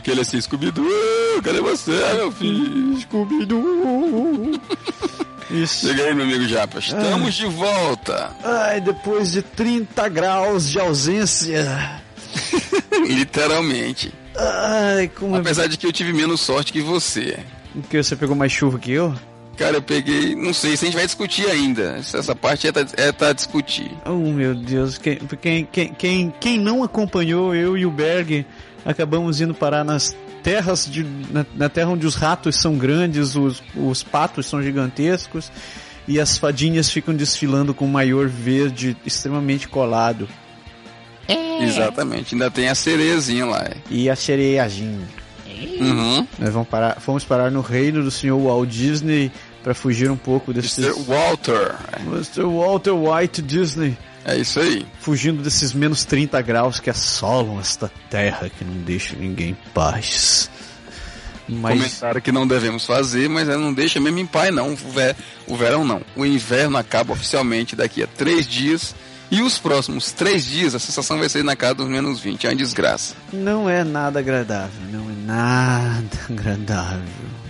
Aquele assim, Scooby-Doo, cadê você, meu filho? Scooby-Doo. Isso. Chega aí, meu amigo Japa, estamos de volta. Ai, depois de 30 graus de ausência. Literalmente. Ai, como é... Apesar de que eu tive menos sorte que você. que você pegou mais chuva que eu? Cara, eu peguei, não sei, se a gente vai discutir ainda. Essa parte é tá, é tá discutir. Oh, meu Deus. Quem, quem, quem, quem não acompanhou, eu e o Berg, acabamos indo parar nas terras de, na, na terra onde os ratos são grandes, os, os patos são gigantescos e as fadinhas ficam desfilando com um maior verde extremamente colado. Exatamente, ainda tem a cerezinha lá. é. E a sereiazinha. Uhum. Nós vamos parar, fomos parar no reino do senhor Walt Disney para fugir um pouco desses... Mr. Walter. Mr. Walter White Disney. É isso aí. fugindo desses menos 30 graus que assolam esta terra que não deixa ninguém em paz. Mas Comentário que não devemos fazer, mas não deixa mesmo em paz, não. O, ver- o verão não. O inverno acaba oficialmente daqui a três dias. E os próximos três dias, a sensação vai ser na casa dos menos 20. É uma desgraça. não é nada agradável, não é nada agradável.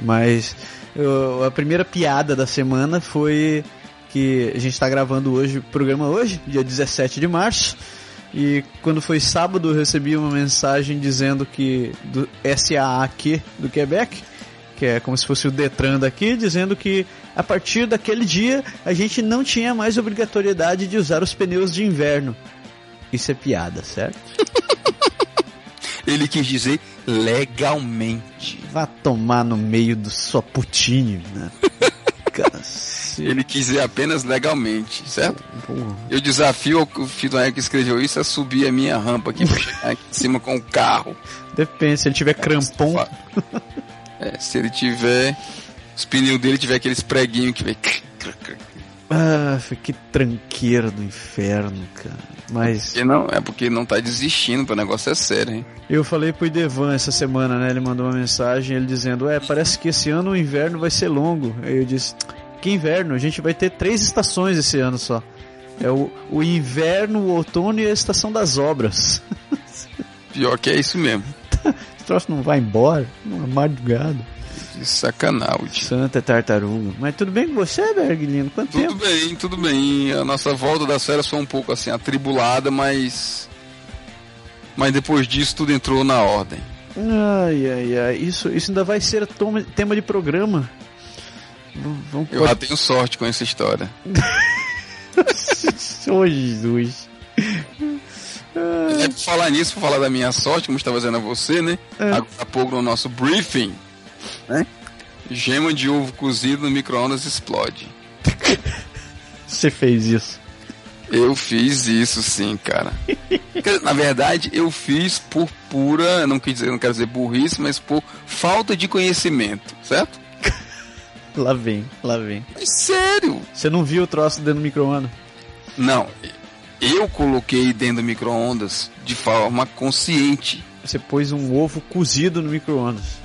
Mas eu- a primeira piada da semana foi que a gente está gravando hoje o programa hoje, dia 17 de março. E quando foi sábado eu recebi uma mensagem dizendo que do SAAQ do Quebec, que é como se fosse o Detran daqui, dizendo que a partir daquele dia a gente não tinha mais obrigatoriedade de usar os pneus de inverno. Isso é piada, certo? Ele quis dizer legalmente. Vá tomar no meio do sua putinho, né? Cacete. Ele quis dizer apenas legalmente, certo? Porra. Eu desafio o filho do que escreveu isso a subir a minha rampa aqui, aqui em cima com o carro. Depende, se ele tiver crampon. É, se ele tiver. Os pneus dele tiver aqueles preguinhos que vem. Ah, que tranqueira do inferno, cara. Mas E não, é porque não tá desistindo, o negócio é sério, hein? eu falei pro Idevan essa semana, né? Ele mandou uma mensagem, ele dizendo: É, parece que esse ano o inverno vai ser longo. Aí eu disse: Que inverno? A gente vai ter três estações esse ano só. É o, o inverno, o outono e a estação das obras. Pior que é isso mesmo. Esse troço não vai embora, não é madrugada. Que sacanagem. Santa tartaruga. Mas tudo bem com você, Berglino? Quanto Tudo tempo? bem, tudo bem. A nossa volta das férias foi um pouco assim, atribulada, mas. Mas depois disso tudo entrou na ordem. Ai, ai, ai. Isso, isso ainda vai ser tema de programa. Vamos Eu já tenho sorte com essa história. Ô, Jesus. É por falar nisso, por falar da minha sorte, como estava dizendo a você, né? É. Agora há pouco no nosso briefing, né? Gema de ovo cozido no micro-ondas explode. Você fez isso. Eu fiz isso sim, cara. Na verdade, eu fiz por pura, não quis dizer, não quero dizer burrice, mas por falta de conhecimento, certo? Lá vem, lá vem. Mas sério? Você não viu o troço dentro do micro-ondas? Não, eu coloquei dentro do micro-ondas de forma consciente. Você pôs um ovo cozido no micro-ondas.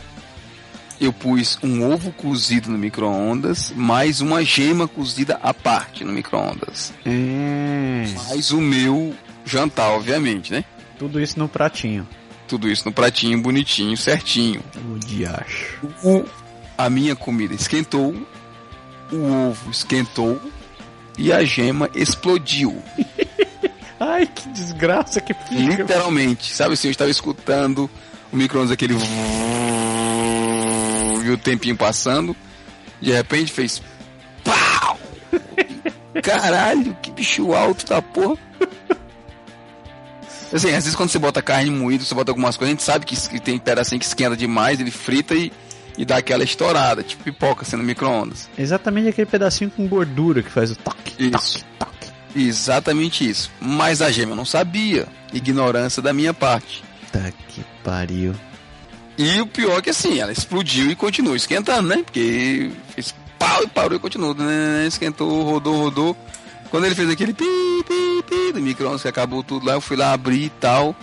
Eu pus um ovo cozido no micro-ondas, mais uma gema cozida à parte no micro-ondas. É. Mais o meu jantar, obviamente, né? Tudo isso no pratinho. Tudo isso no pratinho bonitinho, certinho. O diacho. O, a minha comida esquentou, o ovo esquentou e a gema explodiu. Ai, que desgraça que fica. Literalmente, sabe assim, eu estava escutando o micro-ondas aquele e o tempinho passando, de repente fez pau! caralho, que bicho alto da porra. Assim, às vezes quando você bota carne moída, você bota algumas coisas, a gente sabe que, que tem pedacinho que esquenta demais, ele frita e, e dá aquela estourada, tipo pipoca sendo micro-ondas. Exatamente aquele pedacinho com gordura que faz o toque, Isso. toque, toque. Exatamente isso. Mas a gema não sabia. Ignorância da minha parte. Tá que pariu. E o pior é que assim, ela explodiu e continuou esquentando, né? Porque fez pau e parou e continuou, né? Esquentou, rodou, rodou. Quando ele fez aquele pi, pi, pi do micro-ondas que acabou tudo lá, eu fui lá abrir e tal.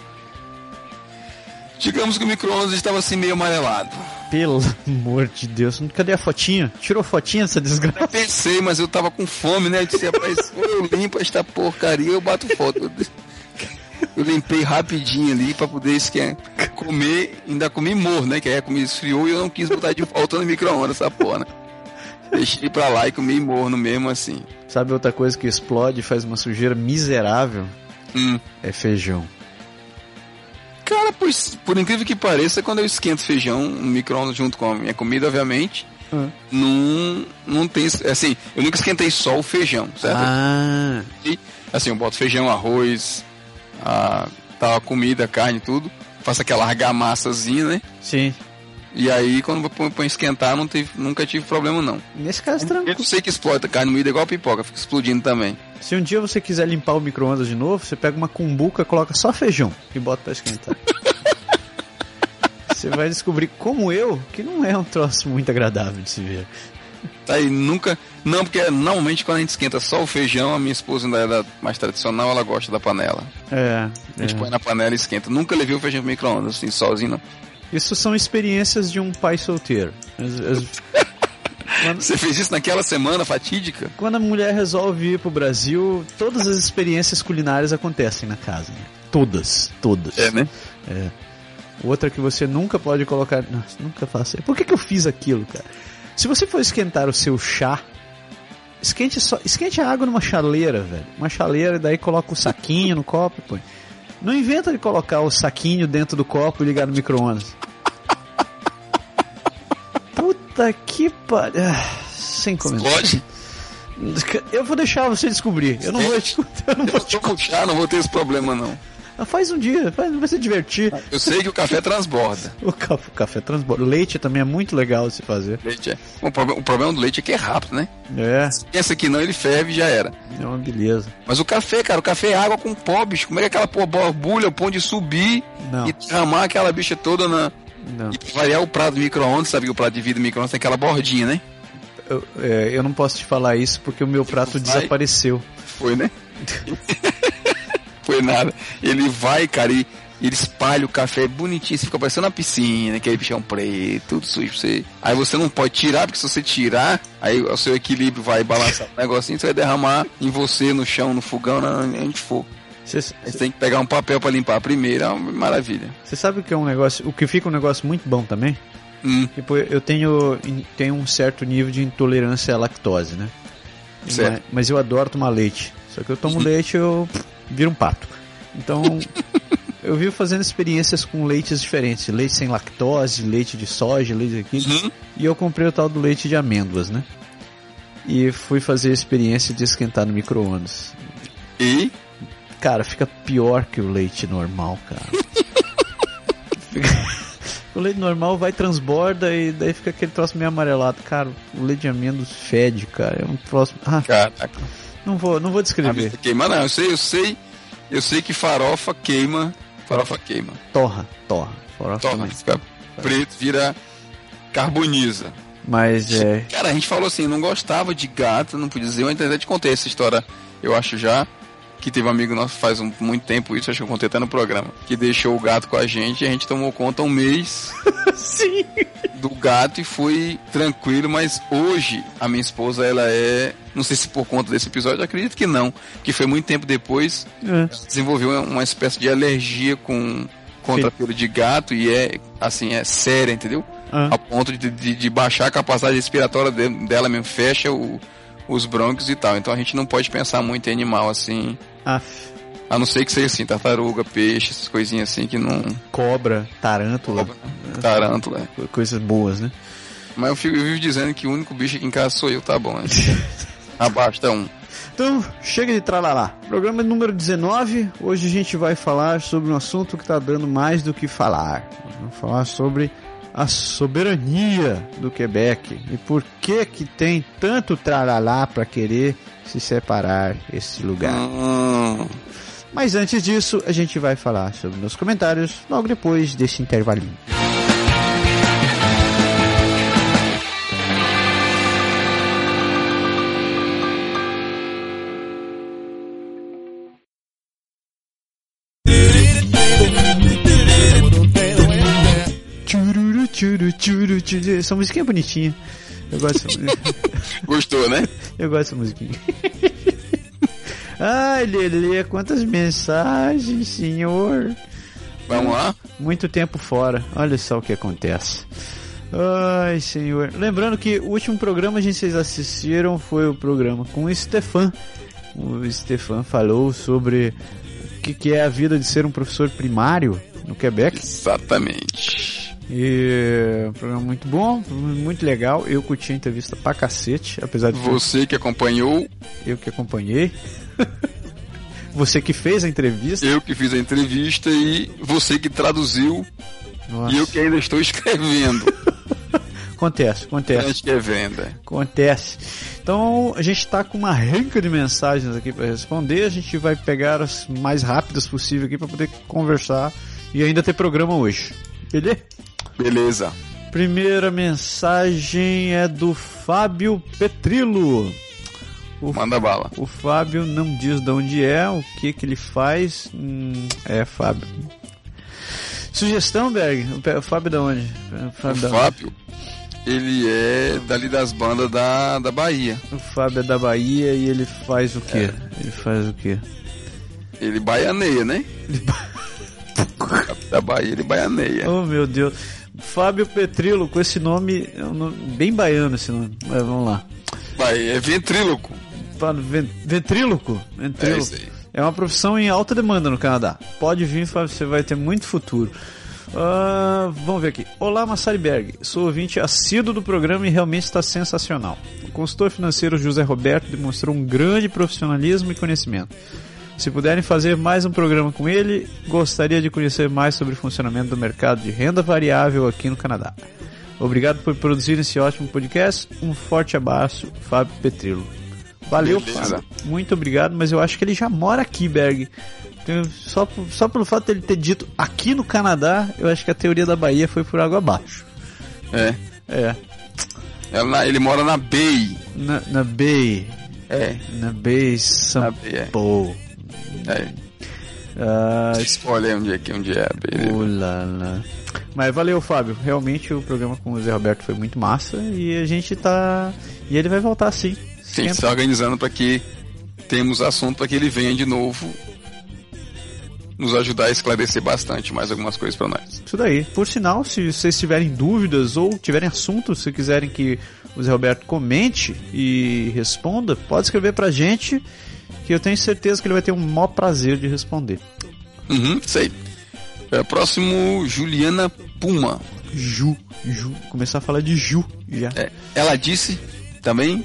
Digamos que o micro-ondas estava assim meio amarelado. Pelo amor de Deus. Cadê a fotinha? Tirou fotinha dessa desgraça? Eu pensei, mas eu tava com fome, né? Eu disse, rapaz, eu limpo esta porcaria, eu bato foto. Eu limpei rapidinho ali pra poder esquer, comer, ainda comi morro, né? Que aí a comida esfriou e eu não quis botar de volta no micro-ondas essa porra, né? Deixei pra lá e comi morno mesmo assim. Sabe outra coisa que explode e faz uma sujeira miserável? Hum. É feijão. Cara, pois, por incrível que pareça, quando eu esquento feijão no micro-ondas junto com a minha comida, obviamente, Hum. não, não tem. Assim, eu nunca esquentei só o feijão, certo? Ah, E, assim, eu boto feijão, arroz, a, tal, comida, carne, tudo. Faço aquela argamassazinha, né? sim. E aí, quando eu pra esquentar, não teve, nunca tive problema, não. Nesse caso, Eu tranquilo. sei que explode a carne moída igual a pipoca, fica explodindo também. Se um dia você quiser limpar o micro-ondas de novo, você pega uma cumbuca, coloca só feijão e bota pra esquentar. você vai descobrir, como eu, que não é um troço muito agradável de se ver. Tá aí, nunca. Não, porque normalmente quando a gente esquenta só o feijão, a minha esposa ainda era mais tradicional, ela gosta da panela. É, A gente é. põe na panela e esquenta. Nunca levei o feijão pro micro-ondas, assim, sozinho, não. Isso são experiências de um pai solteiro. As- as- Quando, Você fez isso naquela semana fatídica? quando a mulher resolve ir pro Brasil, todas as experiências culinárias acontecem na casa. né? Todas, todas. É, né? Outra que você nunca pode colocar. Nossa, nunca faça. Por que, que eu fiz aquilo, cara? Se você for esquentar o seu chá, esquente só, esquente a água numa chaleira, velho. Uma chaleira, e daí coloca o saquinho no copo e põe. Não inventa de colocar o saquinho dentro do copo e ligar no micro-ondas. Puta que pariu. Ah, Sem comentários. Pode? Eu vou deixar você descobrir. Eu não vou te eu não vou Eu com chá, não vou ter esse problema, não. Ah, Faz um dia, faz, vai se divertir. Eu sei que o café transborda. O café, o café transborda. O leite também é muito legal de se fazer. Leite é. O, problema, o problema do leite é que é rápido, né? É, Pensa que não, ele ferve e já era. é uma beleza. Mas o café, cara, o café é água com pó, bicho. Como é que aquela borbulha, o pão de subir Não. e derramar aquela bicha toda na. Não. E pra variar o prato do micro-ondas, sabe que o prato de vidro do micro-ondas tem aquela bordinha, né? Eu, é, eu não posso te falar isso porque o meu prato Vai. desapareceu. Foi, né? Foi nada. Ele vai, cara, e ele espalha o café bonitinho, você fica parecendo uma piscina, aquele bichão preto, tudo sujo pra você. Aí você não pode tirar, porque se você tirar, aí o seu equilíbrio vai balançar o negocinho, você vai derramar em você, no chão, no fogão, na- onde for. Você você tem que pegar um papel pra limpar primeiro, é uma maravilha. sabe o que é um negócio, o que fica um negócio muito bom também? Hum, Tipo, eu tenho, tenho um certo nível de intolerância à lactose, né? Mas, mas eu adoro tomar leite. Só que eu tomo Uhum. leite eu viro um pato. Então, eu vivo fazendo experiências com leites diferentes. Leite sem lactose, leite de soja, leite aqui. Uhum. E eu comprei o tal do leite de amêndoas, né? E fui fazer a experiência de esquentar no micro-ondas. E Cara, fica pior que o leite normal, cara. O leite normal vai, transborda e daí fica aquele troço meio amarelado. Cara, o leite de amêndoas fede, cara. É um troço. Ah, caraca. não vou, não vou descrever. queima não, eu sei, eu sei. Eu sei que farofa queima. Farofa queima. Torra, torra. Farofa também. fica preto, vira carboniza. Mas é. Cara, a gente falou assim, não gostava de gato, não podia dizer, eu até te contei essa história, eu acho já, que teve um amigo nosso faz um- muito tempo isso, acho que eu contei até no programa, que deixou o gato com a gente e a gente tomou conta um mês Sim! do gato e foi tranquilo, mas hoje a minha esposa, ela é, não sei se por conta desse episódio, acredito que não, que foi muito tempo depois, É. desenvolveu uma- espécie de alergia com contra Sim. pelo de gato e é, assim, é séria, entendeu? Ah, a ponto de, de, de baixar a capacidade respiratória de- dela mesmo, fecha o- os brônquios e tal. Então a gente não pode pensar muito em animal assim, af, a não ser que seja assim, tartaruga, peixe, essas coisinhas assim que não. cobra, tarântula, Tarântula. é. co- coisas boas, né? Mas eu, fico, eu vivo dizendo que o único bicho aqui em casa sou eu, tá bom, né? Abaixo tá um. Então, chega de tralalá. Programa número 19. Hoje a gente vai falar sobre um assunto que está dando mais do que falar. Vamos falar sobre a soberania do Quebec e por que que tem tanto tralalá para querer se separar esse lugar. Hum, Mas antes disso, a gente vai falar sobre meus comentários logo depois desse intervalinho. Tchuru. Essa musiquinha é bonitinha. Eu gosto gostou, né? Eu gosto dessa musiquinha. Ai, Lelê, quantas mensagens, senhor. Vamos lá? Muito tempo fora. Olha só o que acontece. Ai, senhor. Lembrando que o último programa que vocês assistiram foi o programa com o Stefan. O Stefan falou sobre o que, que é a vida de ser um professor primário no Quebec. Exatamente. E um programa muito bom, muito legal. Eu curti a entrevista pra cacete, apesar de Você que acompanhou, eu que acompanhei. Você que fez a entrevista. eu que fiz a entrevista e você que traduziu Nossa. e eu que ainda estou escrevendo. Acontece, acontece. Que é. Acontece. Então a gente está com uma renca de mensagens aqui para responder. A gente vai pegar as mais rápidas possível aqui para poder conversar e ainda ter programa hoje. Beleza? Beleza. Primeira mensagem é do Fábio Petrilo. O, Manda bala. o Fábio não diz de onde é, o que que ele faz. Hum, é, Fábio. Sugestão, Berg? O O Fábio da onde? O O Fábio, onde? Fábio, ele é dali das bandas da, da Bahia. O Fábio é da Bahia e ele faz o quê? Ele faz o quê? Ele baianeia, né? da Bahia, ele baianeia. Oh meu Deus. Fábio Petrilo, com esse nome, é um nome bem baiano esse nome. Mas vamos lá. Vai, é ventríloco. Fábio Ven- Ventríloco? É Ventríloco. isso aí. É uma profissão em alta demanda no Canadá. Pode vir, Fábio, você vai ter muito futuro. Ah, vamos ver aqui. Olá, Massari Berg. Sou ouvinte assíduo do programa e realmente está sensacional. O consultor financeiro José Roberto demonstrou um grande profissionalismo e conhecimento. Se puderem fazer mais um programa com ele, gostaria de conhecer mais sobre o funcionamento do mercado de renda variável aqui no Canadá. Obrigado por produzir esse ótimo podcast. Um forte abraço, Fábio Petrilo. Valeu, Beleza. Fábio. Muito obrigado, mas eu acho que ele já mora aqui, Berg. Então, Só, só pelo fato dele ter dito aqui no Canadá, eu acho que a teoria da Bahia foi por água abaixo. É. É, Ela- ele mora na Bay. na, na Bay. É. Na Bay Na São Bay, é. É. Ah, Olha aí onde é que onde é a Bay. Ulala. Mas valeu, Fábio. Realmente o programa com o Zé Roberto foi muito massa e a gente tá. E ele vai voltar sim. Sim, está organizando para que temos assunto para que ele venha de novo nos ajudar a esclarecer bastante mais algumas coisas para nós. Isso daí. Por sinal, se vocês tiverem dúvidas ou tiverem assuntos, se quiserem que o Zé Roberto comente e responda, pode escrever pra gente, que eu tenho certeza que ele vai ter um maior prazer de responder. Uhum, sei. É, próximo, Juliana Puma. Ju, Ju, começar a falar de Ju já. É, ela disse também.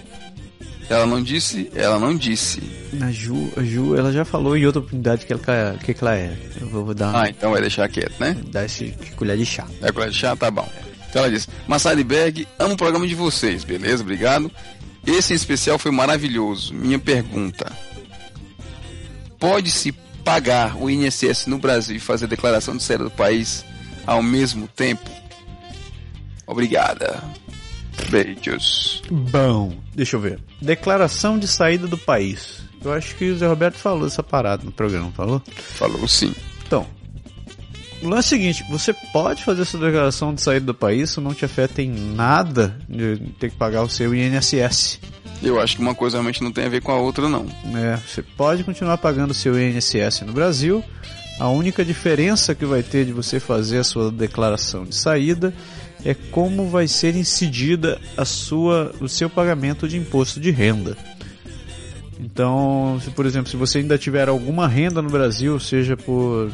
Ela não disse, ela não disse. A Ju, a Ju, ela já falou em outra oportunidade que ela, que que ela é. Eu vou, vou dar, Ah, então vai deixar quieto, né? dar esse colher de chá. É colher de chá? Tá bom. Então ela disse: Massari Berg, amo o programa de vocês, beleza? Obrigado. Esse em especial foi maravilhoso. Minha pergunta: Pode-se pagar o INSS no Brasil e fazer declaração de saída do país ao mesmo tempo? Obrigada. Beijos. Bom, deixa eu ver. Declaração de saída do país. Eu acho que o Zé Roberto falou essa parada no programa, falou? Falou sim. Então, o lance é o seguinte, você pode fazer essa declaração de saída do país, isso não te afeta em nada de ter que pagar o seu INSS. Eu acho que uma coisa realmente não tem a ver com a outra, não. né? Você pode continuar pagando seu INSS no Brasil, a única diferença que vai ter de você fazer a sua declaração de saída é como vai ser incidida a sua, o seu pagamento de imposto de renda. Então, se, por exemplo, se você ainda tiver alguma renda no Brasil, seja por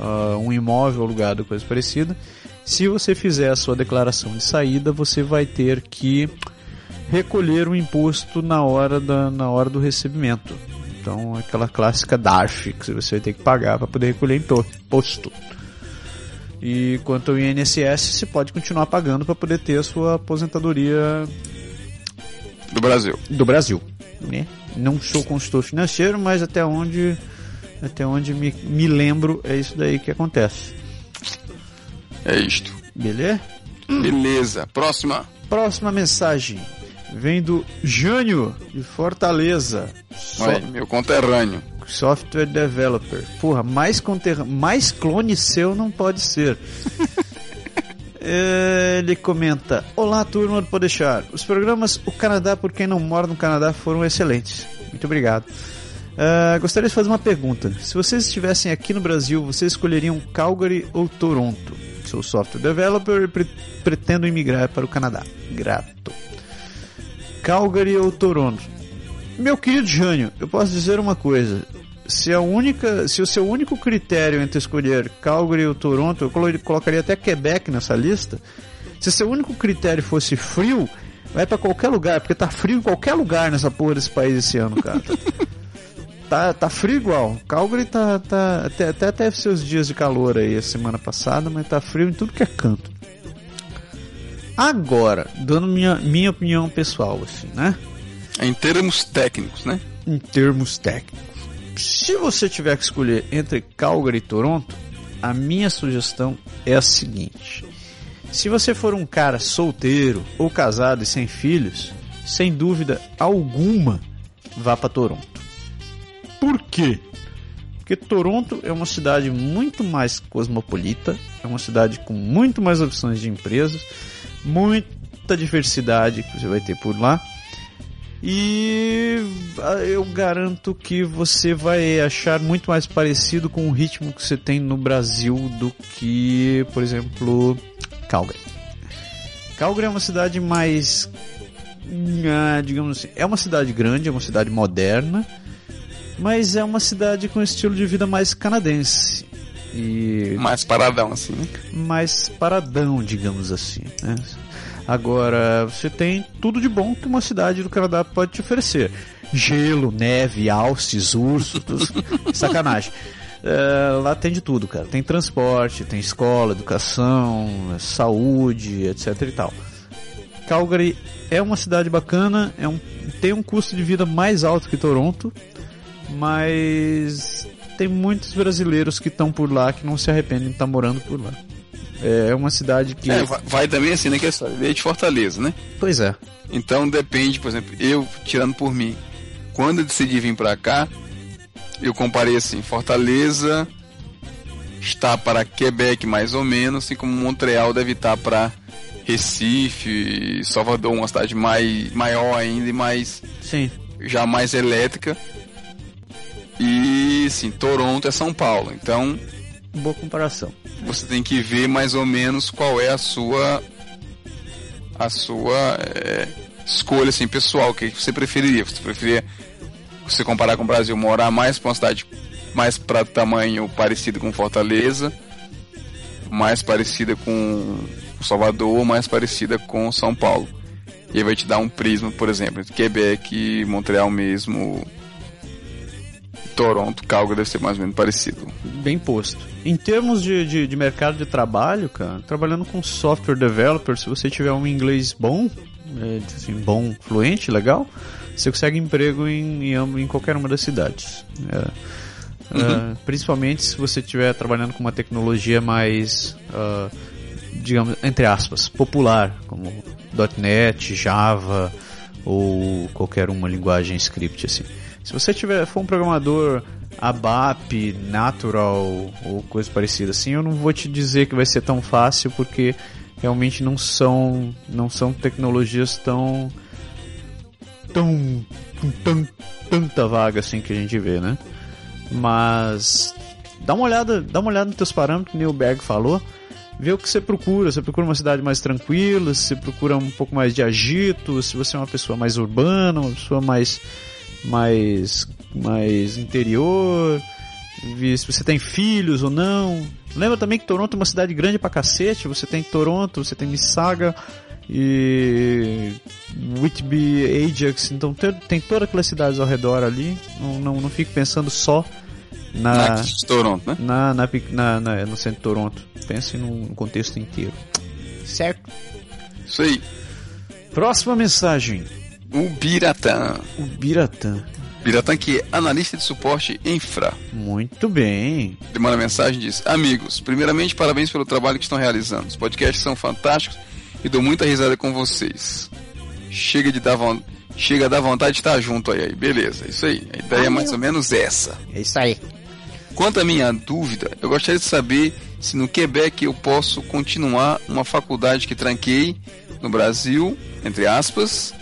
ah, um imóvel alugado, coisa parecida, se você fizer a sua declaração de saída, você vai ter que recolher o imposto na hora, da, na hora do recebimento. Então, aquela clássica DARF que você vai ter que pagar para poder recolher imposto. E quanto ao INSS, você pode continuar pagando para poder ter a sua aposentadoria do Brasil. Do Brasil, né? Não sou consultor financeiro, mas até onde até onde me, me lembro é isso daí que acontece. É isto. Beleza? Beleza. Próxima. Próxima mensagem vem do Jânio de Fortaleza. So... meu conterrâneo. Software Developer. Porra, mais, conter... mais clone seu não pode ser. Ele comenta: Olá, turma do Podeixar. Os programas O Canadá por quem não mora no Canadá foram excelentes. Muito obrigado. Uh, gostaria de fazer uma pergunta. Se vocês estivessem aqui no Brasil, vocês escolheriam Calgary ou Toronto? Sou software developer e pre pretendo imigrar para o Canadá. Grato. Calgary ou Toronto? Meu querido Jânio, eu posso dizer uma coisa. Se, a única, se o seu único critério entre escolher Calgary ou Toronto, eu colocaria até Quebec nessa lista. Se seu único critério fosse frio, vai para qualquer lugar, porque tá frio em qualquer lugar nessa porra desse país esse ano, cara. tá, tá frio igual. Calgary tá, tá até, até teve seus dias de calor aí a semana passada, mas tá frio em tudo que é canto. Agora, dando minha, minha opinião pessoal, assim, né? Em termos técnicos, né? Em termos técnicos. Se você tiver que escolher entre Calgary e Toronto, a minha sugestão é a seguinte: se você for um cara solteiro ou casado e sem filhos, sem dúvida alguma, vá para Toronto. Por quê? Porque Toronto é uma cidade muito mais cosmopolita, é uma cidade com muito mais opções de empresas, muita diversidade que você vai ter por lá. E ah, eu garanto que você vai achar muito mais parecido com o ritmo que você tem no Brasil do que, por exemplo, Calgary. Calgary é uma cidade mais. Ah, digamos assim, é uma cidade grande, é uma cidade moderna mas é uma cidade com estilo de vida mais canadense. E mais paradão, assim, né? Mais paradão, digamos assim. Né? Agora, você tem tudo de bom que uma cidade do Canadá pode te oferecer: gelo, neve, alces, urso, tudo... sacanagem. É, lá tem de tudo, cara. Tem transporte, tem escola, educação, saúde, etc e tal. Calgary é uma cidade bacana, é um, tem um custo de vida mais alto que Toronto, mas tem muitos brasileiros que estão por lá que não se arrependem de estar morando por lá. É uma cidade que. É, vai também assim, né? Que é de Fortaleza, né? Pois é. Então depende, por exemplo, eu, tirando por mim, quando eu decidi vir pra cá, eu comparei assim: Fortaleza está para Quebec mais ou menos, assim como Montreal deve estar para Recife, Salvador, uma cidade mais, maior ainda e mais. Sim. Já mais elétrica. E sim, Toronto é São Paulo. Então, boa comparação. Você tem que ver mais ou menos qual é a sua a sua é, escolha assim pessoal, o que você preferiria? Você preferia você comparar com o Brasil, morar mais para uma cidade mais para tamanho parecido com Fortaleza, mais parecida com Salvador, mais parecida com São Paulo. E aí vai te dar um prisma, por exemplo, Quebec, Montreal mesmo, Toronto, Calgary deve ser mais ou menos parecido. Bem posto. Em termos de, de, de, mercado de trabalho, cara, trabalhando com software developer, se você tiver um inglês bom, é, assim, bom, fluente, legal, você consegue emprego em, em, em qualquer uma das cidades. É. Uhum. Uh, principalmente se você estiver trabalhando com uma tecnologia mais, uh, digamos, entre aspas, popular, como .NET, Java ou qualquer uma linguagem script assim. Se você tiver for um programador ABAP, Natural ou coisa parecida assim, eu não vou te dizer que vai ser tão fácil porque realmente não são não são tecnologias tão tão tão, tanta vaga assim que a gente vê, né? Mas dá uma olhada, dá uma olhada nos teus parâmetros, que o Berg falou, vê o que você procura. Você procura uma cidade mais tranquila, se procura um pouco mais de agito, se você é uma pessoa mais urbana, uma pessoa mais mais, mais interior, se você tem filhos ou não. Lembra também que Toronto é uma cidade grande pra cacete, você tem Toronto, você tem Mississauga e Whitby, Ajax, então tem, tem todas aquelas cidades ao redor ali. Não, não, não fico pensando só na, Na Toronto, né? na, na, na, na- no centro de Toronto. Pense no contexto inteiro. Certo. Isso aí. Próxima mensagem. O Biratã. O Biratã. Biratã que é analista de suporte infra. Muito bem. Ele manda mensagem e diz: Amigos, primeiramente parabéns pelo trabalho que estão realizando. Os podcasts são fantásticos e dou muita risada com vocês. Chega de dar von... Chega a dar vontade de estar junto aí, aí. Beleza, isso aí. A ideia é mais ou menos essa. É isso aí. Quanto à minha dúvida, eu gostaria de saber se no Quebec eu posso continuar uma faculdade que tranquei no Brasil, entre aspas.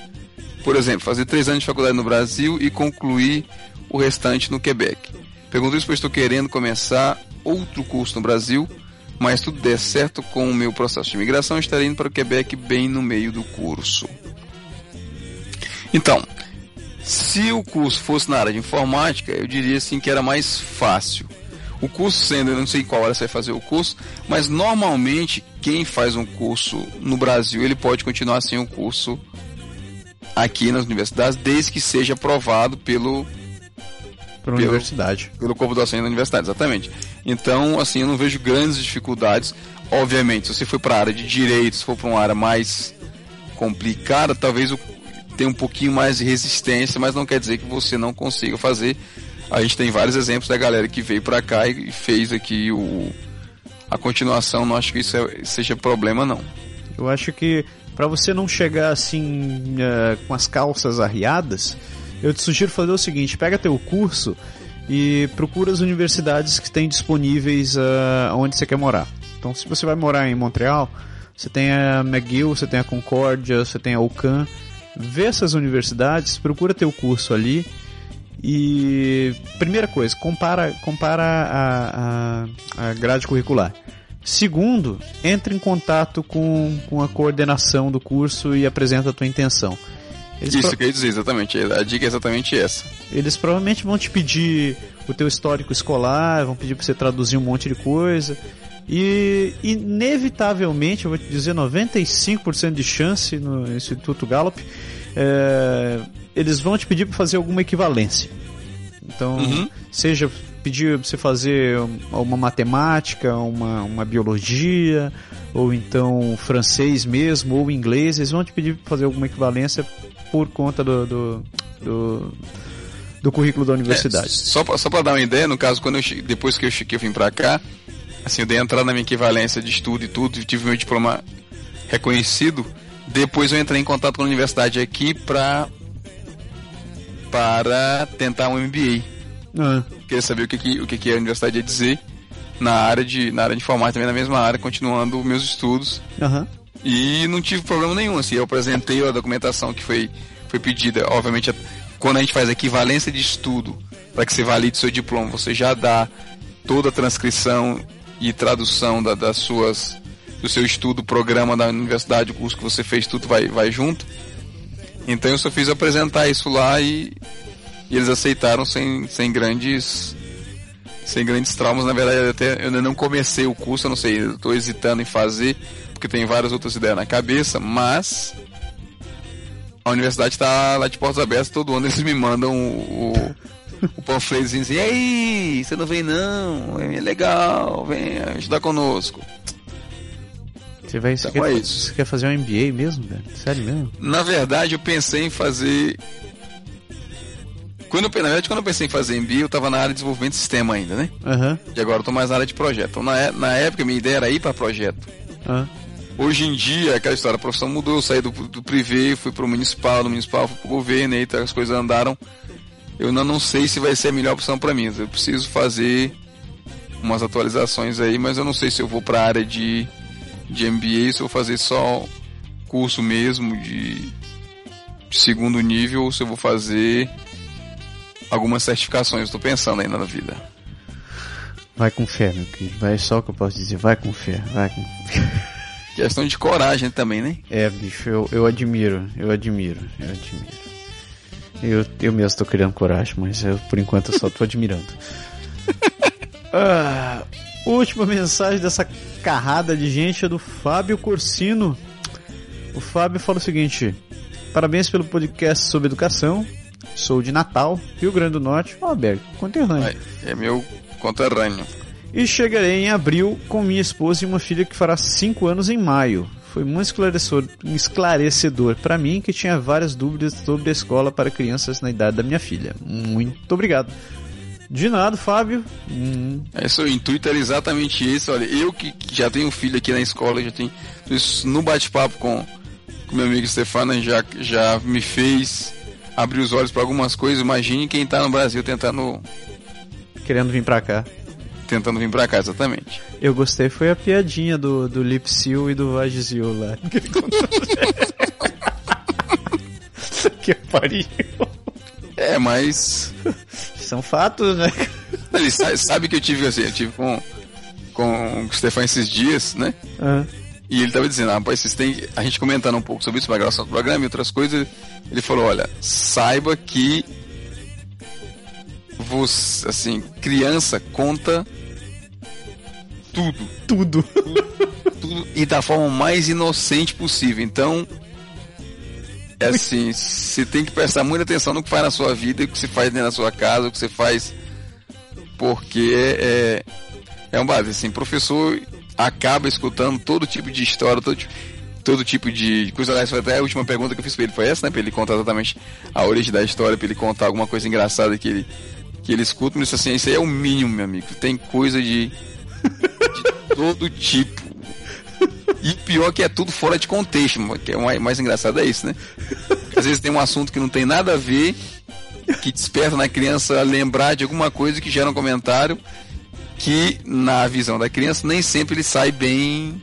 Por exemplo, fazer três anos de faculdade no Brasil e concluir o restante no Quebec. Pergunto isso porque estou querendo começar outro curso no Brasil, mas tudo der certo com o meu processo de imigração, estarei indo para o Quebec bem no meio do curso. Então, se o curso fosse na área de informática, eu diria assim que era mais fácil. O curso sendo, eu não sei qual hora você vai fazer o curso, mas normalmente quem faz um curso no Brasil, ele pode continuar sem o curso aqui nas universidades, desde que seja aprovado pelo, Para a Pelo- universidade. pelo corpo docente da universidade, exatamente. Então, assim, eu não vejo grandes dificuldades. Obviamente, se você for para a área de direito, se for para uma área mais complicada, talvez tenha um pouquinho mais de resistência, mas não quer dizer que você não consiga fazer. A gente tem vários exemplos da galera que veio para cá e e fez aqui o a continuação. Não acho que isso é- seja problema, não. Eu acho que para você não chegar assim eh, com as calças arriadas, eu te sugiro fazer o seguinte: pega teu curso e procura as universidades que têm disponíveis ah, onde você quer morar. Então, se você vai morar em Montreal, você tem a McGill, você tem a Concordia, você tem a UCAM. Vê essas universidades, procura teu curso ali e primeira coisa, compara, compara a, a, a grade curricular. Segundo, entre em contato com, com a coordenação do curso e apresenta a tua intenção. Eles, Isso pro- que eu ia dizer, exatamente. A dica é exatamente essa. eles provavelmente vão te pedir o teu histórico escolar, vão pedir para você traduzir um monte de coisa. E inevitavelmente, eu vou te dizer, 95% de chance no Instituto Gallup, é, eles vão te pedir para fazer alguma equivalência. Então, Uhum. seja pedir pra você fazer uma matemática, uma, uma biologia, ou então francês mesmo, ou inglês, eles vão te pedir pra fazer alguma equivalência por conta do, do, do, do currículo da universidade. É, só pra, só pra dar uma ideia, no caso, quando eu, depois que eu, che- que eu vim pra cá, assim, eu dei entrada na minha equivalência de estudo e tudo, tive meu diploma reconhecido. Depois eu entrei em contato com a universidade aqui pra, para tentar um MBA. Ah, Queria saber o que, que, o que, que a universidade ia dizer na área de, na área de informática, também na mesma área, continuando meus estudos. aham. E não tive problema nenhum, assim, eu apresentei a documentação que foi, foi pedida. Obviamente, a- quando a gente faz equivalência de estudo para que você valide seu diploma, você já dá toda a transcrição e tradução da- das suas do seu estudo, programa da universidade, o curso que você fez, tudo vai, vai junto. Então eu só fiz apresentar isso lá e, e eles aceitaram sem, sem grandes sem grandes traumas. Na verdade, eu até eu ainda não comecei o curso, eu não sei, estou hesitando em fazer, porque tem várias outras ideias na cabeça, mas a universidade está lá de portas abertas, todo ano eles me mandam o, o, o panfletozinho assim, e aí, você não vem não, é legal, vem ajudar conosco. Você, vai, você, Então quer, é isso. você quer fazer um MBA mesmo, velho? Sério mesmo? Na verdade, eu pensei em fazer. Quando eu, na verdade, quando eu pensei em fazer MBA, eu estava na área de desenvolvimento de sistema ainda, né? Aham. E agora eu tô mais na área de projeto. Então, na, é- na época, minha ideia era ir para projeto. Ah, Hoje em dia, aquela história, a profissão mudou, eu saí do, do privê, fui pro municipal, do municipal fui pro governo, e aí tá, as coisas andaram. Eu ainda não sei se vai ser a melhor opção para mim. Eu preciso fazer umas atualizações aí, mas eu não sei se eu vou pra área de, de MBA, se eu vou fazer só curso mesmo de, de segundo nível, ou se eu vou fazer algumas certificações. Estou pensando ainda na vida. vai com fé, meu querido. Vai só o que eu posso dizer. Vai com fé, vai com Questão de coragem também, né? É, bicho, eu, eu admiro, eu admiro, eu admiro. Eu, eu mesmo tô criando coragem, mas eu, por enquanto eu só tô admirando. Ah, última mensagem dessa carrada de gente é do Fábio Corsino. O Fábio fala o seguinte: Parabéns pelo podcast sobre educação. Sou de Natal, Rio Grande do Norte, Alberto, conterrâneo. É meu conterrâneo. E chegarei em abril com minha esposa e uma filha que fará 5 anos em maio. Foi muito esclarecedor, esclarecedor para mim que tinha várias dúvidas sobre a escola para crianças na idade da minha filha. Muito obrigado. De nada, Fábio. Hum. É isso, o intuito era exatamente esse. Olha, eu que já tenho filho aqui na escola, já tenho isso no bate-papo com, com meu amigo Stefano, já, já me fez abrir os olhos para algumas coisas. Imagine quem tá no Brasil tentando. Querendo vir pra cá. Tentando vir pra cá, exatamente. Eu gostei, foi a piadinha do, do Lipsil e do Vagizil lá. que pariu. É, mas. São fatos, né? Ele sabe, sabe, que eu tive assim, eu tive com, com o Stefan esses dias, né? Uhum. E ele tava dizendo, ah, rapaz, vocês têm. A gente comentando um pouco sobre isso, a gravação do programa e outras coisas. Ele falou, olha, saiba que você, assim, criança conta tudo. Tudo. tudo. tudo. E da forma mais inocente possível. Então, é assim, você tem que prestar muita atenção no que faz na sua vida, o que você faz dentro da sua casa, o que você faz. Porque é, é um base, assim, professor acaba escutando todo tipo de história, todo, todo tipo de coisa. Aliás, foi até a última pergunta que eu fiz pra ele foi essa, né? Pra ele contar exatamente a origem da história, pra ele contar alguma coisa engraçada que ele, que ele escuta. Mas assim, isso aí é o mínimo, meu amigo. Tem coisa de, de todo tipo. E pior que é tudo fora de contexto, que é o mais engraçado é isso, né? Às vezes tem um assunto que não tem nada a ver, que desperta na criança lembrar de alguma coisa que gera um comentário que, na visão da criança, nem sempre ele sai bem,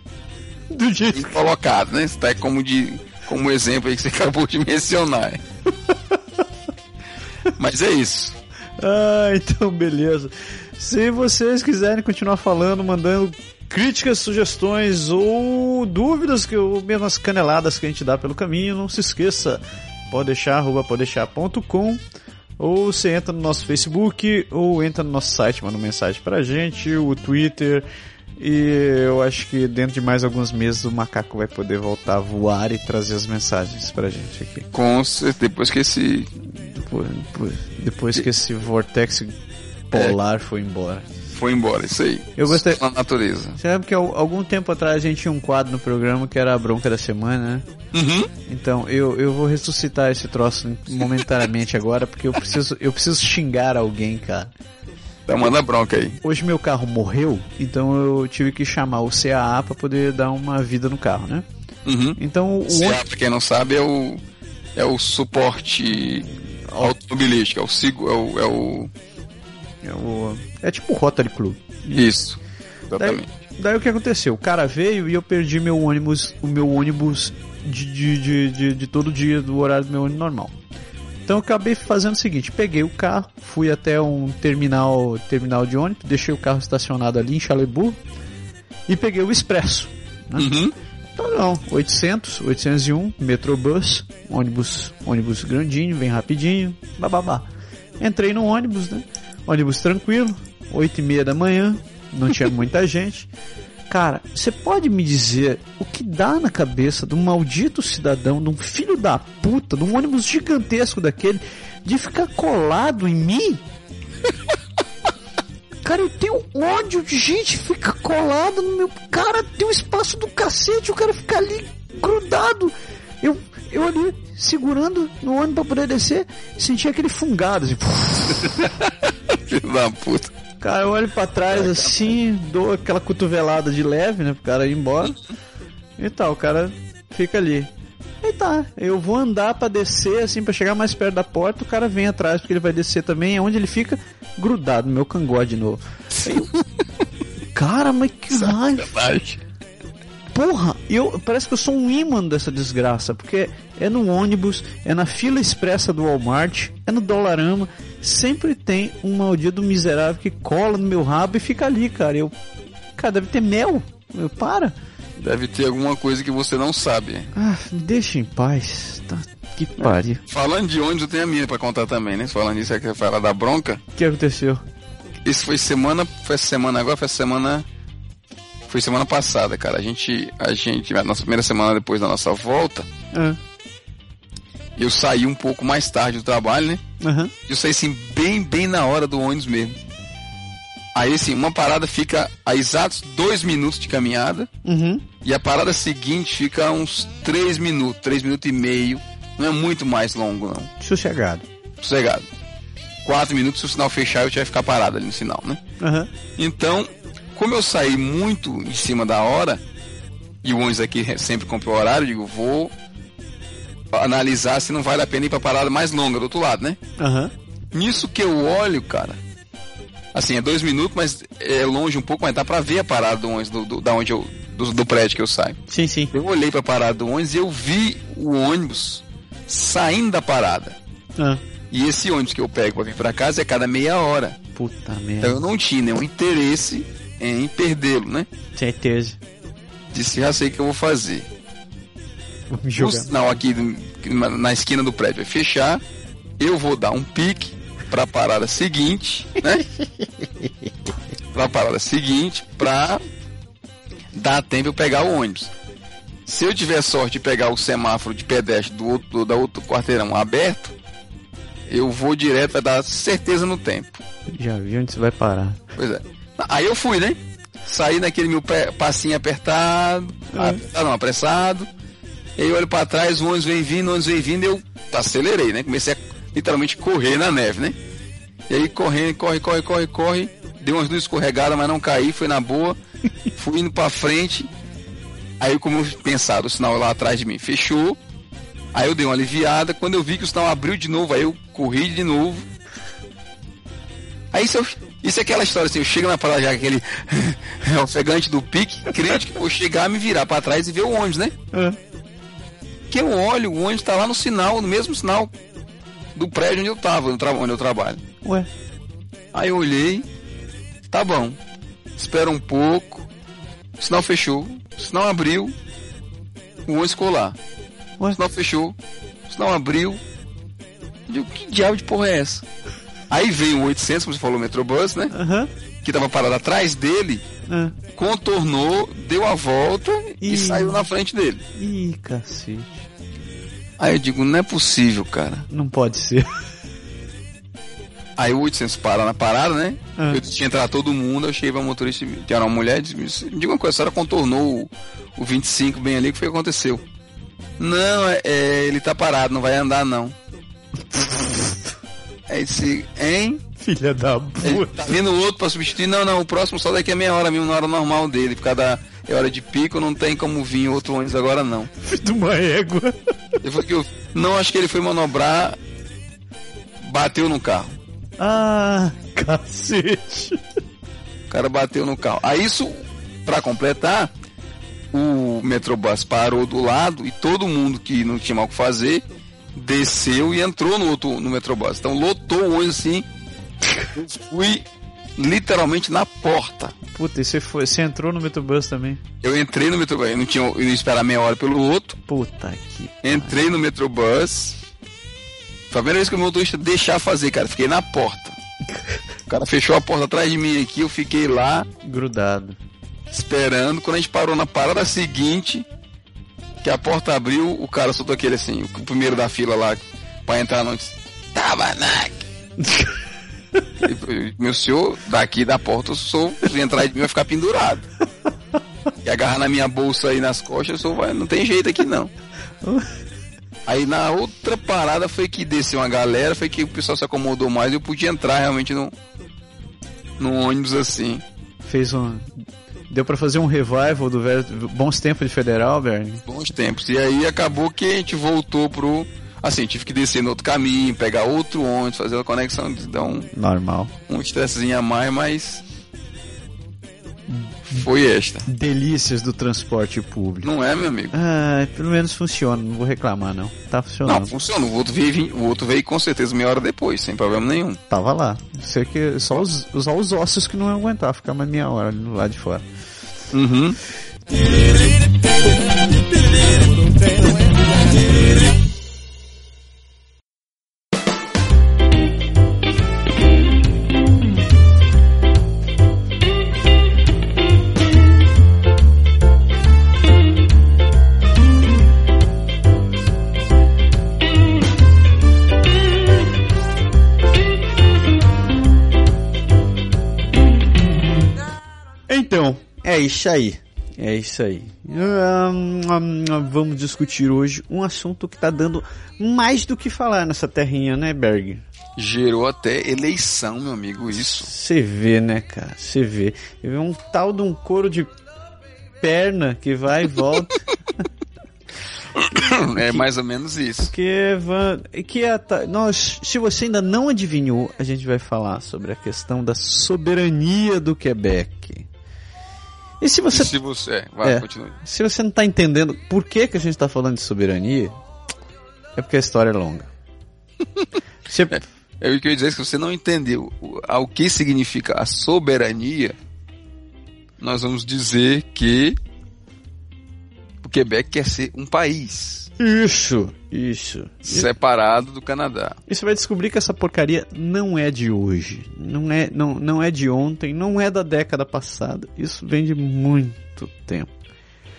Do jeito bem colocado, né? Está como, de, como exemplo aí que você acabou de mencionar. Mas é isso. Ah, então beleza. Se vocês quiserem continuar falando, mandando críticas, sugestões ou dúvidas, que ou mesmo as caneladas que a gente dá pelo caminho, não se esqueça, pode deixar, arroba pode deixar.com ou você entra no nosso Facebook ou entra no nosso site, manda uma mensagem pra gente, o Twitter e eu acho que dentro de mais alguns meses o macaco vai poder voltar a voar e trazer as mensagens pra gente aqui. Com depois que esse. Depois, depois, depois que esse vortex polar foi embora. Foi embora, isso aí. Eu gostei. Na natureza. Você sabe que al- algum tempo atrás a gente tinha um quadro no programa que era a bronca da semana, né? Uhum. Então, eu, eu vou ressuscitar esse troço momentaneamente agora, porque eu preciso, eu preciso xingar alguém, cara. Então manda bronca aí. Hoje meu carro morreu, então eu tive que chamar o CAA pra poder dar uma vida no carro, né? Uhum. Então, o CA, ônibus- pra quem não sabe, é o. É o suporte automobilístico, é o sigo, é o. É o é, o- é tipo o Rotary Club. isso. Daí, Exatamente. daí o que aconteceu? O cara veio e eu perdi meu ônibus, o meu ônibus de, de, de, de, de todo dia, do horário do meu ônibus normal. Então eu acabei fazendo o seguinte, peguei o carro, fui até um terminal, terminal de ônibus, deixei o carro estacionado ali em Chalebu e peguei o expresso. Né? Uhum. Então não, 800, 801, Metrobus, ônibus, ônibus grandinho, bem rapidinho, bababá. Entrei no ônibus, né? Ônibus tranquilo, 8 e meia da manhã, não tinha muita gente. Cara, você pode me dizer o que dá na cabeça de um maldito cidadão, de um filho da puta, de um ônibus gigantesco daquele, de ficar colado em mim? Cara, eu tenho ódio de gente fica colada no meu. Cara, tem um espaço do cacete, o cara fica ali grudado. Eu, eu ali segurando no ônibus pra poder descer, senti aquele fungado assim. Filho da puta. Cara, eu olho pra trás assim, dou aquela cotovelada de leve, né, pro cara ir embora. E tal, o cara fica ali. E tá, eu vou andar pra descer, assim, pra chegar mais perto da porta, o cara vem atrás, porque ele vai descer também, é onde ele fica grudado no meu cangode de novo. Cara, mas que raiva. Porra, eu, parece que eu sou um imã dessa desgraça, porque é no ônibus, é na fila expressa do Walmart, é no Dollarama, sempre tem um maldito miserável que cola no meu rabo e fica ali, cara. Eu, cara, deve ter mel. Eu, para. Deve ter alguma coisa que você não sabe. Ah, me deixa em paz. Tá, que pariu. Falando de ônibus, eu tenho a minha pra contar também, né? Falando nisso, é que você fala da bronca. O que aconteceu? Isso foi semana, foi semana agora, foi semana Foi semana passada, cara. A gente, a gente, a nossa primeira semana depois da nossa volta, Ah, eu saí um pouco mais tarde do trabalho, né? aham. Eu saí assim, bem, bem na hora do ônibus mesmo. Aí, assim, uma parada fica a exatos dois minutos de caminhada. Uhum. E a parada seguinte fica a uns três minutos, três minutos e meio. Não é muito mais longo, não. Sossegado. Sossegado. Quatro minutos, se o sinal fechar, eu tinha que ficar parado ali no sinal, né? Aham. Então, como eu saí muito em cima da hora, e o ônibus aqui sempre comprou horário, eu digo, vou analisar se não vale a pena ir pra parada mais longa do outro lado, né? Aham. Nisso que eu olho, cara, assim, é dois minutos, mas é longe um pouco, mas dá pra ver a parada do ônibus, do, do- da onde eu, do, do prédio que eu saio. Sim, sim. Eu olhei pra parada do ônibus e eu vi o ônibus saindo da parada. Ah, E esse ônibus que eu pego pra vir pra casa é cada meia hora. puta Então merda. eu não tinha nenhum interesse em perdê-lo, né? Certeza. Disse, já sei o que eu vou fazer. Vou me jogar. sinal aqui na na esquina do prédio vai fechar. Eu vou dar um pique pra parada seguinte, né? pra parada seguinte, pra dar tempo eu pegar o ônibus. Se eu tiver sorte de pegar o semáforo de pedestre do outro, da outro quarteirão aberto, eu vou direto, vai dar certeza no tempo. Já vi onde você vai parar. Pois é. Aí eu fui, né? Saí naquele meu passinho apertado, É. apertado não, apressado. E aí eu olho pra trás, o ônibus vem vindo, o ônibus vem vindo, eu acelerei, né? Comecei a literalmente correr na neve, né? E aí correndo, corre, corre, corre, corre. Dei umas duas escorregadas, mas não caí, foi na boa. Fui indo pra frente. Aí como eu pensava, o sinal lá atrás de mim fechou. Aí eu dei uma aliviada. Quando eu vi que o sinal abriu de novo, aí eu corri de novo. Aí isso, eu- isso é aquela história assim, eu chego na parada já, aquele ofegante do pique, crente que vou chegar, me virar pra trás e ver o ônibus, né? Ah, Que eu olho, o ônibus tá lá no sinal, no mesmo sinal do prédio onde eu tava, no tra- onde eu trabalho. ué. Aí eu olhei, tá bom, espera um pouco, o sinal fechou, o sinal abriu, o ônibus ficou lá. Ué. O sinal fechou, o sinal abriu. Eu digo, que diabo de porra é essa? Aí veio o 800, como você falou, o Metrobus, né? Aham. Que tava parado atrás dele, Ah. contornou, deu a volta e saiu na frente dele. Ih, cacete. Aí eu digo, não é possível, cara. Não pode ser. Aí o 800 para na parada, né? Ah. Eu tinha entrado todo mundo, eu cheguei pra motorista, que era uma mulher, e disse, me diga uma coisa, a senhora contornou o, o 25 bem ali, o que foi que aconteceu? Não, é, é, ele tá parado, não vai andar não. Aí disse, hein? Filha da puta. tá vindo outro pra substituir? Não, não, o próximo só daqui a meia hora mesmo, na hora normal dele. Por causa da é hora de pico, não tem como vir outro ônibus agora não. Filho de uma égua. Eu falei que eu, não, acho que ele foi manobrar, bateu no carro. Ah, cacete. O cara bateu no carro. Aí isso, pra completar, o Metrobus parou do lado e todo mundo que não tinha mal o que fazer desceu e entrou no outro no Metrobus. Então lotou o ônibus assim. Eu fui literalmente na porta. Puta, e você, foi, você entrou no Metrobus também? Eu entrei no Metrobus, eu não tinha eu ia esperar meia hora pelo outro. Puta que. Entrei no Metrobus. Foi a primeira vez que o motorista deixar fazer, cara. Fiquei na porta. O cara fechou a porta atrás de mim aqui, eu fiquei lá Grudado. esperando. Quando a gente parou na parada seguinte, que a porta abriu, o cara soltou aquele assim, o primeiro da fila lá, pra entrar no. Tabarnak! E, Meu senhor, daqui da porta, eu sou, se entrar de mim vai ficar pendurado. E agarrar na minha bolsa aí nas costas, eu sou, vai, não tem jeito aqui não. Aí na outra parada foi que desceu uma galera, foi que o pessoal se acomodou mais e eu podia entrar realmente no, no ônibus assim. Fez um. Deu pra fazer um revival do velho. Bons tempos de federal, Bernie. bons tempos. E aí acabou que a gente voltou pro. Assim, tive que descer no outro caminho, pegar outro ônibus, fazer uma conexão, um, Normal. um estressezinho a mais, mas. Foi esta. Delícias do transporte público. Não é, meu amigo? Ah, pelo menos funciona, não vou reclamar não. Tá Não, funcionando. funciona. O outro veio, o outro veio com certeza meia hora depois, sem problema nenhum. Tava lá. Sei que só os, usar os ossos que não iam aguentar ficar mais meia hora lado de fora. Uhum. Isso aí. É isso aí. Vamos discutir hoje um assunto que tá dando mais do que falar nessa terrinha, né, Berg? Gerou até eleição, meu amigo, isso. Você vê, né, cara? Você vê. Um tal de um couro de perna que vai e volta. é mais ou menos isso. Que, que a, nós, se você ainda não adivinhou, a gente vai falar sobre a questão da soberania do Quebec. E se você, e se você, é, vai, é, se você não está entendendo por que, que a gente está falando de soberania, é porque a história é longa. você... é, eu queria dizer que se você não entendeu o que significa a soberania, nós vamos dizer que o Quebec quer ser um país. Isso, isso. Separado do Canadá. E você vai descobrir que essa porcaria não é de hoje. Não é, não, não é de ontem, não é da década passada. Isso vem de muito tempo.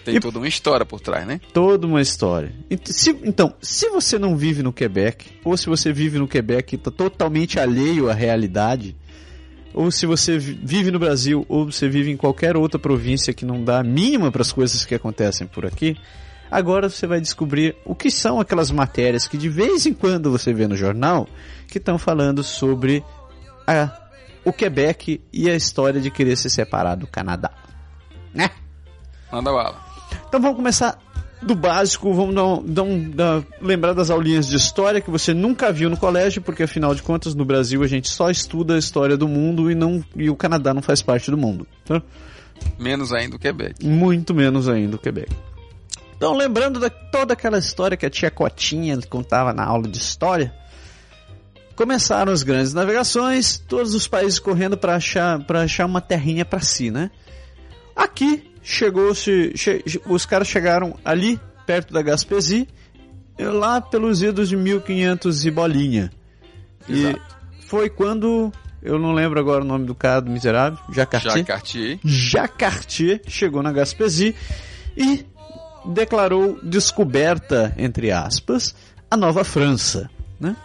Tem e toda uma história por trás, né? Toda uma história. Se, então, se você não vive no Quebec, ou se você vive no Quebec e está totalmente alheio à realidade, ou se você vive no Brasil, ou você vive em qualquer outra província que não dá a mínima para as coisas que acontecem por aqui, agora você vai descobrir o que são aquelas matérias que de vez em quando você vê no jornal que estão falando sobre a, o Quebec e a história de querer se separar do Canadá. Né? Manda bala. Então vamos começar do básico, vamos dar, um, dar, um, dar, lembrar das aulinhas de história que você nunca viu no colégio, porque afinal de contas no Brasil a gente só estuda a história do mundo e, não, e o Canadá não faz parte do mundo. Tá? Menos ainda o Quebec. Muito menos ainda o Quebec. Então, lembrando de toda aquela história que a tia Cotinha contava na aula de história, começaram as grandes navegações, todos os países correndo para achar, achar uma terrinha para si, né? Aqui chegou-se, che, os caras chegaram ali, perto da Gaspesi, lá pelos idos de 1500 e bolinha. Exato. E foi quando, eu não lembro agora o nome do cara do miserável, Jacartier. Jacartier. Jacartier chegou na Gaspesi e declarou descoberta, entre aspas, a Nova França, né?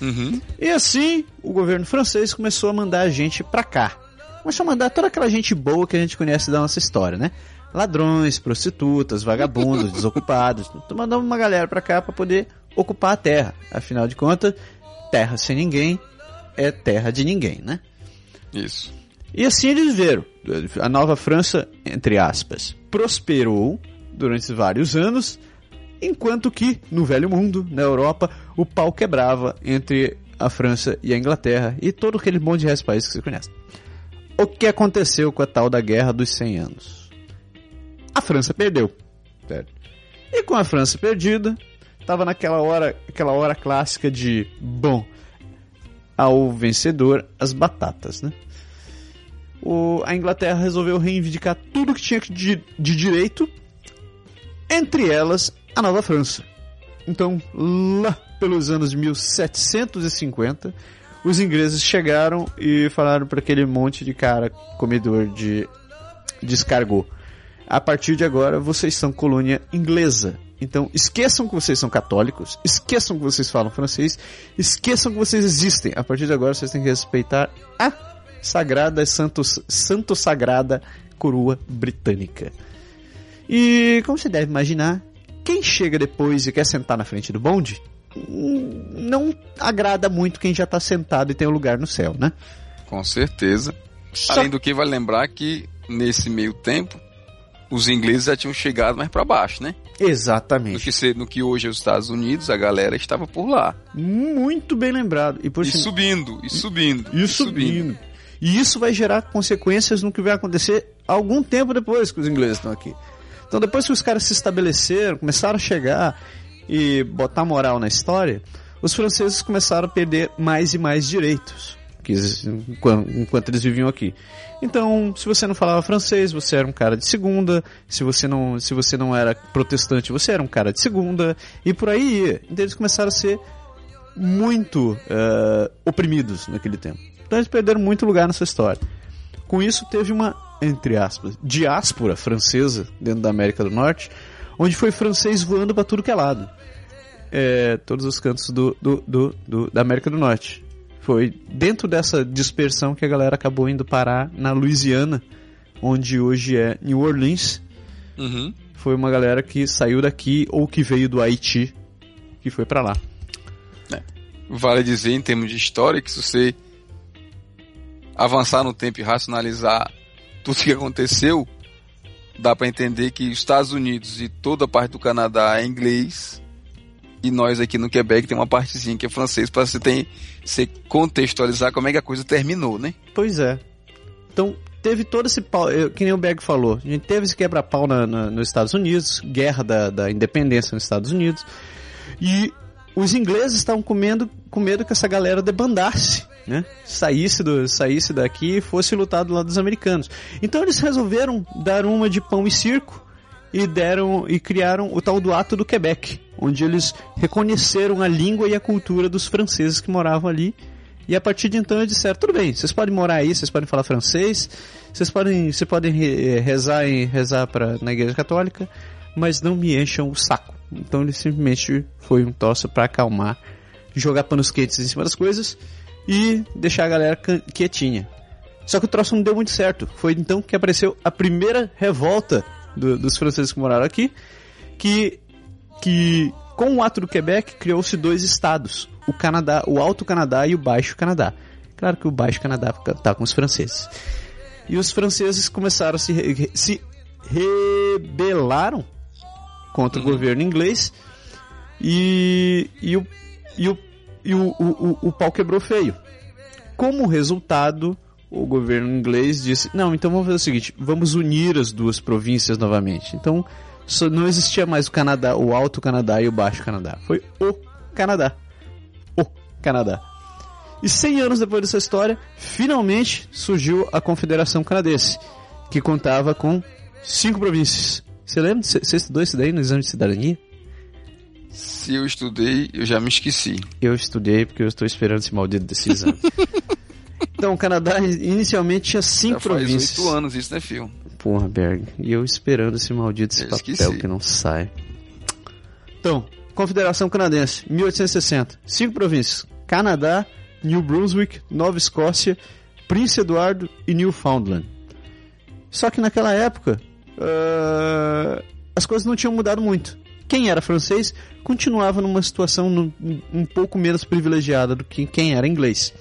Uhum. E assim, o governo francês começou a mandar a gente pra cá começou a mandar toda aquela gente boa que a gente conhece da nossa história, né? Ladrões, prostitutas, vagabundos, desocupados. Então mandamos uma galera pra cá pra poder ocupar a terra. Afinal de contas, terra sem ninguém é terra de ninguém, né? Isso. E assim eles viram. A Nova França, entre aspas, prosperou durante vários anos, enquanto que no Velho Mundo, na Europa, o pau quebrava entre a França e a Inglaterra e todo aquele monte de resto países que você conhece o que aconteceu com a tal da Guerra dos 100 Anos? A França perdeu. Certo? E com a França perdida, estava naquela hora, aquela hora clássica de, bom, ao vencedor as batatas, né? O, a Inglaterra resolveu reivindicar tudo que tinha de, de direito, entre elas a Nova França. Então, lá pelos anos de 1750, os ingleses chegaram e falaram para aquele monte de cara comedor de descargou. A partir de agora, vocês são colônia inglesa. Então, esqueçam que vocês são católicos, esqueçam que vocês falam francês, esqueçam que vocês existem. A partir de agora, vocês têm que respeitar a sagrada, santo, santo sagrada coroa britânica. E, como você deve imaginar, quem chega depois e quer sentar na frente do bonde, não agrada muito quem já está sentado e tem um lugar no céu, né? Com certeza. Só... Além do que, vai lembrar que nesse meio tempo, os ingleses já tinham chegado mais para baixo, né? Exatamente. No que, no que hoje é os Estados Unidos, a galera estava por lá. Muito bem lembrado. E, por e subindo, e subindo. E, e subindo. subindo. E isso vai gerar consequências no que vai acontecer algum tempo depois que os ingleses estão aqui. Então, depois que os caras se estabeleceram, começaram a chegar e botar moral na história, os franceses começaram a perder mais e mais direitos que, enquanto eles viviam aqui. Então, se você não falava francês, você era um cara de segunda. Se você não, se você não era protestante, você era um cara de segunda. E por aí ia. Então, eles começaram a ser muito uh, oprimidos naquele tempo. Então, eles perderam muito lugar nessa história. Com isso, teve uma, entre aspas, diáspora francesa dentro da América do Norte, onde foi francês voando para tudo que é lado é, todos os cantos do, do, do, do, da América do Norte. Foi dentro dessa dispersão que a galera acabou indo parar na Louisiana, onde hoje é New Orleans. Uhum. Foi uma galera que saiu daqui ou que veio do Haiti, que foi para lá. É. Vale dizer, em termos de história, que se você avançar no tempo e racionalizar tudo que aconteceu, dá para entender que os Estados Unidos e toda a parte do Canadá é inglês e nós aqui no Quebec tem uma partezinha que é francês para você ter você contextualizar como é que a coisa terminou, né? Pois é. Então, teve todo esse pau, que nem o Berg falou, a gente teve esse quebra-pau na, na, nos Estados Unidos, guerra da, da independência nos Estados Unidos, e os ingleses estavam comendo, com medo que essa galera debandasse, né? Saísse, do, saísse daqui e fosse lutar do lado dos americanos. Então eles resolveram dar uma de pão e circo e deram e criaram o tal do Ato do Quebec, onde eles reconheceram a língua e a cultura dos franceses que moravam ali. E a partir de então eles disseram, tudo bem, vocês podem morar aí, vocês podem falar francês, vocês podem, vocês podem rezar e rezar para na igreja católica, mas não me encham o saco. Então ele simplesmente foi um tosse para acalmar, jogar panos quentes em cima das coisas e deixar a galera quietinha. Só que o troço não deu muito certo. Foi então que apareceu a primeira revolta do, dos franceses que moraram aqui, que, que com o ato do Quebec criou-se dois estados, o Canadá, o Alto Canadá e o Baixo Canadá. Claro que o Baixo Canadá está com os franceses. E os franceses começaram a se, se rebelaram contra uhum. o governo inglês e, e, o, e, o, e o, o, o pau quebrou feio. Como resultado, o governo inglês disse: não, então vamos fazer o seguinte, vamos unir as duas províncias novamente. Então não existia mais o Canadá, o Alto Canadá e o Baixo Canadá. Foi o Canadá. O Canadá. E 100 anos depois dessa história, finalmente surgiu a Confederação Canadense, que contava com cinco províncias. Você lembra? Você estudou isso daí no exame de cidadania? Se eu estudei, eu já me esqueci. Eu estudei porque eu estou esperando esse maldito desse exame. Então, o Canadá inicialmente tinha cinco Já províncias. Faz oito anos isso, né, Phil? Porra, Berg. E eu esperando esse maldito esse papel esqueci. que não sai. Então, Confederação Canadense, 1860. Cinco províncias. Canadá, New Brunswick, Nova Escócia, Prince Eduardo e Newfoundland. Só que naquela época, uh, as coisas não tinham mudado muito. Quem era francês continuava numa situação no, um pouco menos privilegiada do que quem era inglês.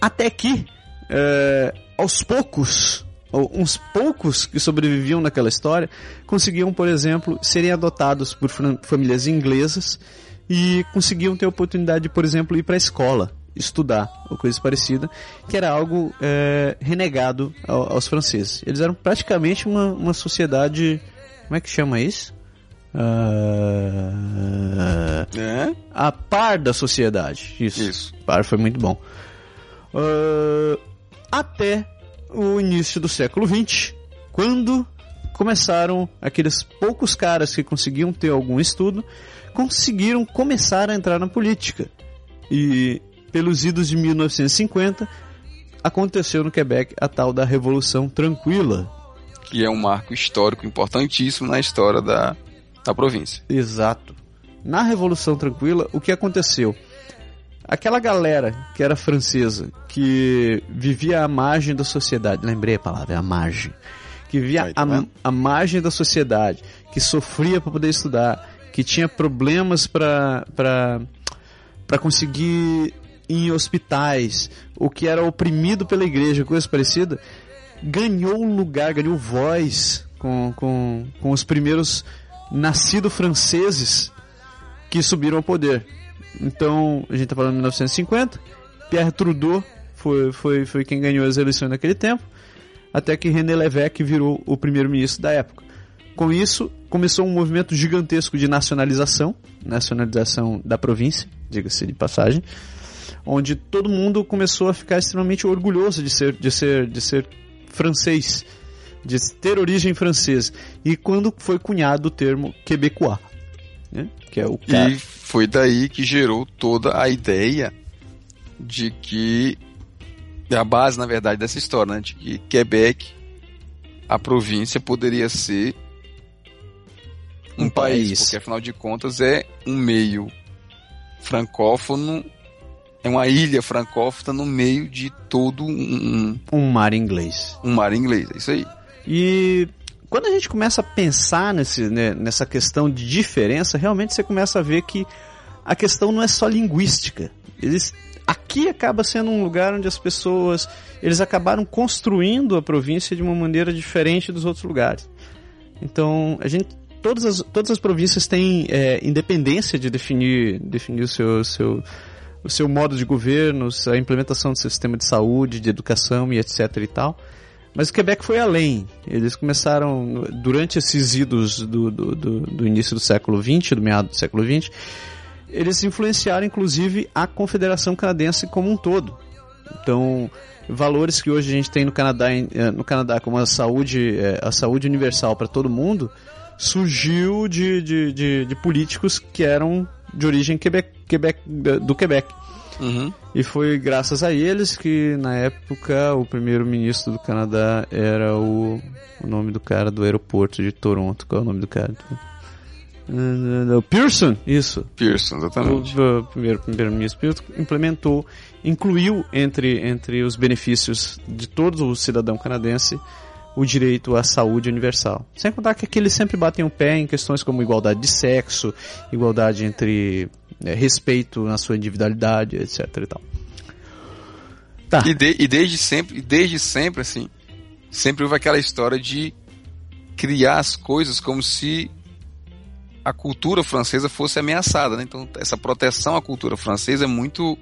Até que, é, aos poucos, uns poucos que sobreviviam naquela história, conseguiam, por exemplo, serem adotados por famílias inglesas e conseguiam ter a oportunidade de, por exemplo, ir para a escola, estudar, ou coisa parecida, que era algo é, renegado aos franceses. Eles eram praticamente uma, uma sociedade. Como é que chama isso? Uh, é? A par da sociedade. Isso. Isso. Par foi muito bom uh, até o início do século XX, quando começaram aqueles poucos caras que conseguiam ter algum estudo, conseguiram começar a entrar na política. E pelos idos de 1950 aconteceu no Quebec a tal da Revolução Tranquila, que é um marco histórico importantíssimo na história da, da província. Exato. Na Revolução Tranquila, o que aconteceu? Aquela galera que era francesa, que vivia à margem da sociedade, lembrei a palavra, é a margem, que vivia tá à, à margem da sociedade, que sofria para poder estudar, que tinha problemas para para conseguir ir em hospitais, o que era oprimido pela igreja, coisa parecida, ganhou lugar, ganhou voz com, com, com os primeiros nascidos franceses que subiram ao poder. Então, a gente está falando de 1950. Pierre Trudeau foi, foi, foi quem ganhou as eleições naquele tempo, até que René Lévesque virou o primeiro-ministro da época. Com isso, começou um movimento gigantesco de nacionalização, nacionalização da província, diga-se de passagem, onde todo mundo começou a ficar extremamente orgulhoso de ser, de ser, de ser francês, de ter origem francesa. E quando foi cunhado o termo quebecois, né? que é o cara... E foi daí que gerou toda a ideia de que a base, na verdade, dessa história, né? de que Quebec, a província, poderia ser um, um país, país, porque afinal de contas é um meio francófono é uma ilha francófona no meio de todo um, um mar inglês. Um mar inglês, é isso aí. E quando a gente começa a pensar nesse, né, nessa questão de diferença, realmente você começa a ver que a questão não é só linguística. Eles, aqui acaba sendo um lugar onde as pessoas eles acabaram construindo a província de uma maneira diferente dos outros lugares. Então a gente todas as, todas as províncias têm é, independência de definir definir o seu, seu o seu modo de governo, a implementação do sistema de saúde, de educação e etc e tal. Mas o Quebec foi além. Eles começaram, durante esses idos do, do, do, do início do século XX, do meado do século XX, eles influenciaram inclusive a Confederação Canadense como um todo. Então, valores que hoje a gente tem no Canadá, eh, no Canadá como a saúde, eh, a saúde universal para todo mundo, surgiu de, de, de, de políticos que eram de origem Quebec, Quebec, do Quebec. Uhum. E foi graças a eles que, na época, o primeiro-ministro do Canadá era o, o nome do cara do aeroporto de Toronto. Qual é o nome do cara? Uh, Pearson, isso. Pearson, exatamente. O, o primeiro primeiro-ministro Pearson implementou, incluiu entre, entre os benefícios de todo o cidadão canadense o direito à saúde universal. Sem contar que aqui eles sempre batem o pé em questões como igualdade de sexo, igualdade entre é, respeito na sua individualidade, etc e tal. Tá. E, de, e desde sempre, desde sempre assim, sempre houve aquela história de criar as coisas como se a cultura francesa fosse ameaçada, né? Então essa proteção à cultura francesa é muito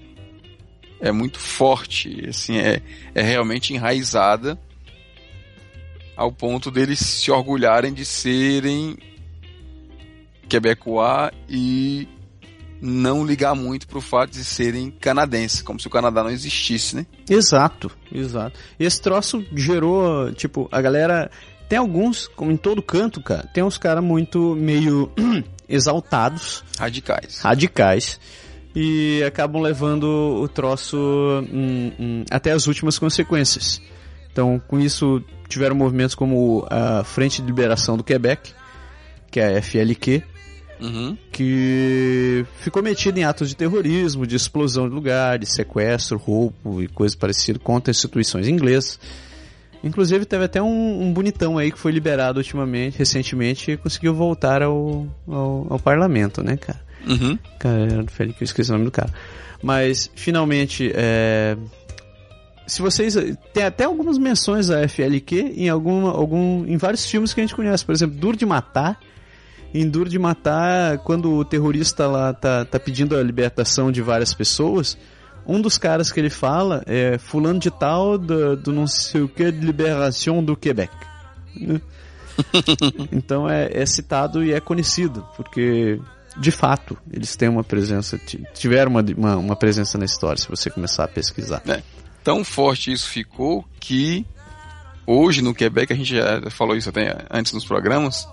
é muito forte, assim, é, é realmente enraizada ao ponto deles se orgulharem de serem quebecois e não ligar muito pro fato de serem canadenses, como se o Canadá não existisse, né? Exato, exato. Esse troço gerou, tipo, a galera. Tem alguns, como em todo canto, cara, tem uns caras muito meio exaltados. Radicais. Radicais. E acabam levando o troço hum, hum, até as últimas consequências. Então, com isso, tiveram movimentos como a Frente de Liberação do Quebec, que é a FLQ, uhum. que ficou metida em atos de terrorismo, de explosão de lugares, sequestro, roubo e coisas parecidas contra instituições inglesas. Inclusive teve até um, um, bonitão aí que foi liberado ultimamente, recentemente, e conseguiu voltar ao, ao, ao parlamento, né, cara? Uhum. Cara, eu esqueci o nome do cara. Mas, finalmente, é, se vocês tem até algumas menções a FLQ em algum, algum em vários filmes que a gente conhece, por exemplo, Duro de Matar. Em Duro de Matar, quando o terrorista lá tá, tá pedindo a libertação de várias pessoas, um dos caras que ele fala é fulano de tal do, do não sei o que de liberação do Quebec. Né? então é, é citado e é conhecido, porque de fato eles têm uma presença, tiveram uma, uma, uma presença na história, se você começar a pesquisar. É tão forte isso ficou que hoje no Quebec, a gente já falou isso até antes nos programas,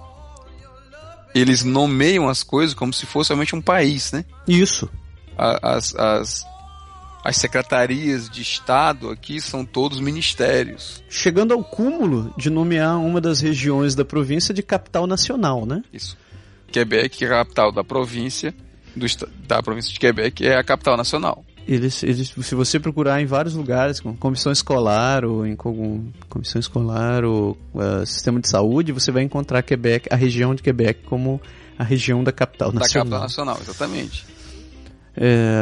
eles nomeiam as coisas como se fosse realmente um país, né? Isso. As, as, as secretarias de Estado aqui são todos ministérios. Chegando ao cúmulo de nomear uma das regiões da província de capital nacional, né? Isso. Quebec, é a capital da província, do, da província de Quebec, é a capital nacional. Eles, eles, se você procurar em vários lugares, com comissão escolar ou em com, comissão escolar ou uh, sistema de saúde, você vai encontrar Quebec, a região de Quebec como a região da capital da nacional. Da capital nacional, exatamente. É,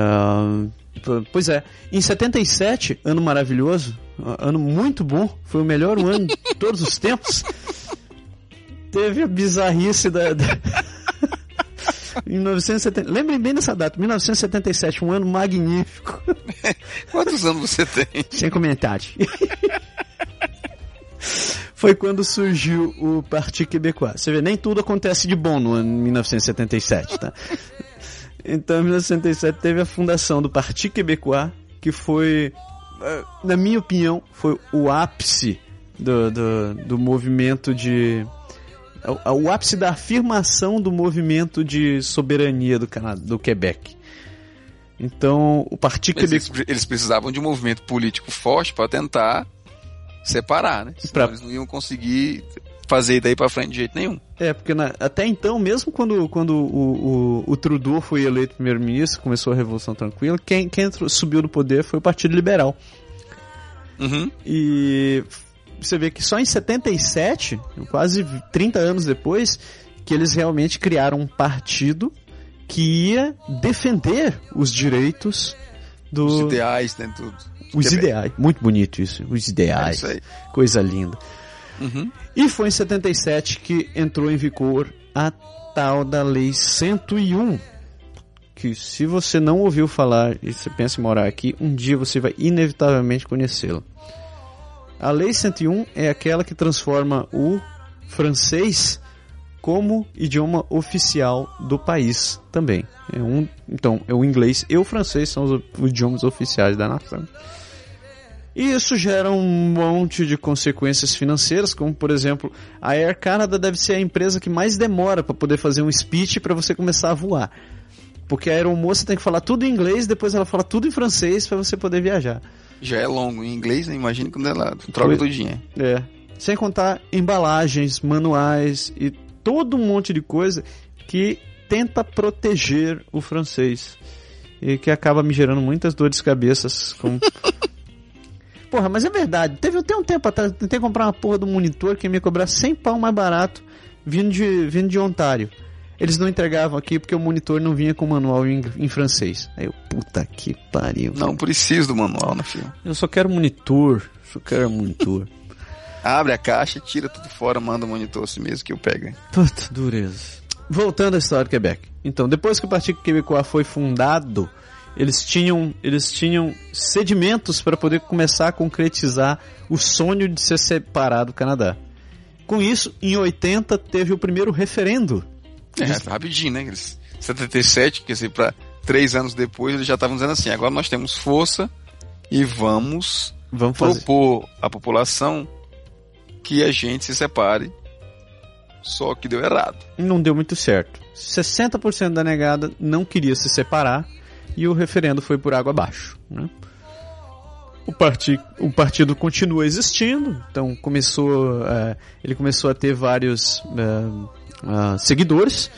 pois é, em 77, ano maravilhoso, ano muito bom, foi o melhor ano de todos os tempos. Teve a bizarrice da... da... Em 1970, lembrem bem dessa data, 1977, um ano magnífico. Quantos anos você tem? Sem comentário. Foi quando surgiu o Partido Quebecois. Você vê, nem tudo acontece de bom no ano 1977, tá? Então, em 1977 teve a fundação do Partido Quebecois, que foi, eh, na minha opinião, foi o ápice do, do, do movimento de o, o ápice da afirmação do movimento de soberania do, Canadá, do Quebec. Então, o Partido Quebec... Eles, eles precisavam de um movimento político forte para tentar separar, né? Senão pra... eles não iam conseguir fazer daí para frente de jeito nenhum. É, porque na, até então, mesmo quando, quando o, o, o Trudeau foi eleito primeiro-ministro, começou a Revolução Tranquila, quem, quem subiu no poder foi o Partido Liberal. Uhum. E você vê que só em 77, quase 30 anos depois, que eles realmente criaram um partido que ia defender os direitos dos Os ideais, né? Tudo. Os Quebec. ideais. Muito bonito isso. Os ideais. É isso. Coisa linda. Uhum. E foi em 77 que entrou em vigor a tal da Lei 101. Que se você não ouviu falar e você pensa em morar aqui, um dia você vai inevitavelmente conhecê-la. A Lei 101 é aquela que transforma o francês como idioma oficial do país também. É um, então, é o inglês e o francês são os, idiomas oficiais da nação. E isso gera um monte de consequências financeiras, como por exemplo, a Air Canada deve ser a empresa que mais demora para poder fazer um speech para você começar a voar. Porque a aeromoça tem que falar tudo em inglês, depois ela fala tudo em francês para você poder viajar. Já é longo em inglês, né? Imagina quando é lá. Troca tudinho. É. Sem contar embalagens, manuais e todo um monte de coisa que tenta proteger o francês. E que acaba me gerando muitas dores de cabeças. Com... porra, mas é verdade. Teve tem um tempo atrás, tentei comprar uma porra do monitor que ia me cobrar 100 pau mais barato vindo de, vindo de Ontário. Eles não entregavam aqui porque o monitor não vinha com manual em, em francês. Aí eu, puta que pariu. Não preciso do manual, né, filho? Eu só quero monitor. Só quero monitor. Abre a caixa, tira tudo fora, manda o monitor assim mesmo que eu pego. Puta, dureza. Voltando à história do Quebec. Então, depois que o Partido Quebecois foi fundado, eles tinham, eles tinham sedimentos para poder começar a concretizar o sonho de ser separado do Canadá. Com isso, em 80 teve o primeiro referendo. É, rapidinho, né? Eles, 77, quer dizer, para três anos depois, eles já estavam dizendo assim: agora nós temos força e vamos Vamos fazer. propor à população que a gente se separe. Só que deu errado. Não deu muito certo. 60% da negada não queria se separar e o referendo foi por água abaixo. Né? O, parti o partido continua existindo, então começou, eh, ele começou a ter vários eh, ah, seguidores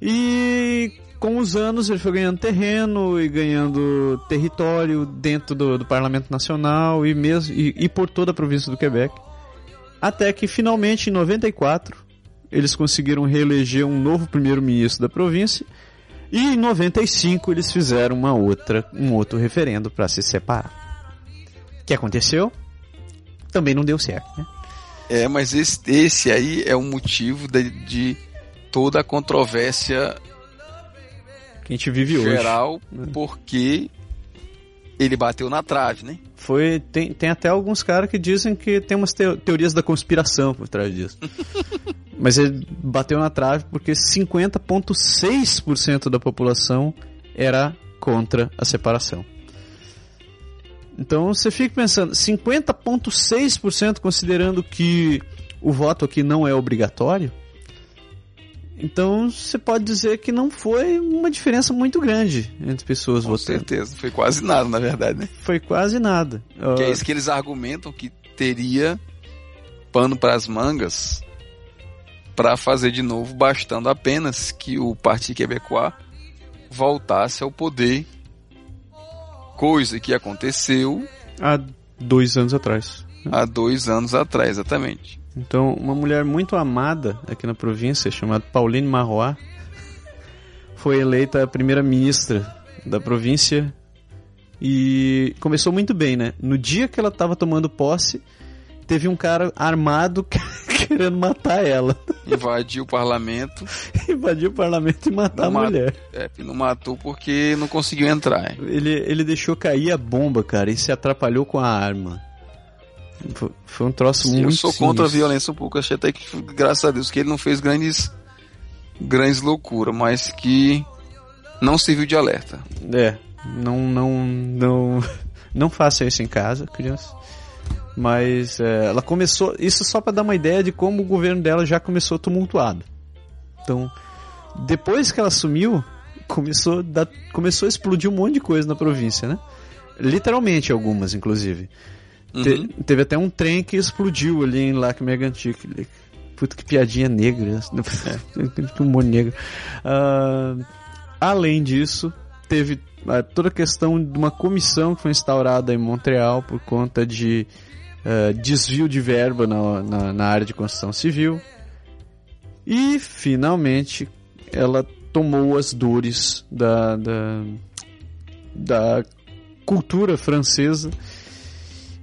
e com os anos ele foi ganhando terreno e ganhando território dentro do, do Parlamento Nacional e, mesmo, e, e por toda a província do Quebec. Até que finalmente em 94 eles conseguiram reeleger um novo primeiro-ministro da província e em 95 eles fizeram uma outra, um outro referendo para se separar. O que aconteceu? Também não deu certo, né? É, mas esse, esse aí é o motivo de, de toda a controvérsia Que a gente vive hoje. geral, porque ele bateu na trave, né? Foi, tem, tem até alguns caras que dizem que tem umas teo- teorias da conspiração por trás disso. Mas ele bateu na trave porque 50,6% da população era contra a separação. Então você fica pensando, 50,6% considerando que o voto aqui não é obrigatório. Então você pode dizer que não foi uma diferença muito grande entre pessoas Com votando. certeza. Foi quase nada, na verdade, né? Foi quase nada. Que Ah, é isso que eles argumentam que teria pano para as mangas para fazer de novo, bastando apenas que o Partido Quebecois voltasse ao poder, coisa que aconteceu há dois anos atrás. há dois anos atrás, exatamente. Então, uma mulher muito amada aqui na província, chamada Pauline Marois, foi eleita a primeira-ministra da província e começou muito bem, né? No dia que ela estava tomando posse, teve um cara armado querendo matar ela. Invadiu o parlamento, Invadiu o parlamento e matar Não a mulher. é, não matou porque não conseguiu entrar. hein? Ele, ele deixou cair a bomba, cara, e se atrapalhou com a arma. Foi, um troço muito Eu sou contra a violência um pouco, achei até que, graças a Deus, que ele não fez grandes, grandes loucuras, mas que não serviu de alerta. É, não, não, não, não faça isso em casa, criança. Mas é, ela começou, isso só para dar uma ideia de como o governo dela já começou tumultuado. Então, depois que ela assumiu, começou, a dar- começou a explodir um monte de coisa na província, né? Literalmente algumas, inclusive. Uhum. Te, teve até um trem que explodiu ali em Lac Megantic. Puta que piadinha negra. que humor negro. Uh, além disso, teve uh, toda a questão de uma comissão que foi instaurada em Montreal por conta de uh, desvio de verba na, na, na área de construção civil. E, finalmente, ela tomou as dores da, da, da cultura francesa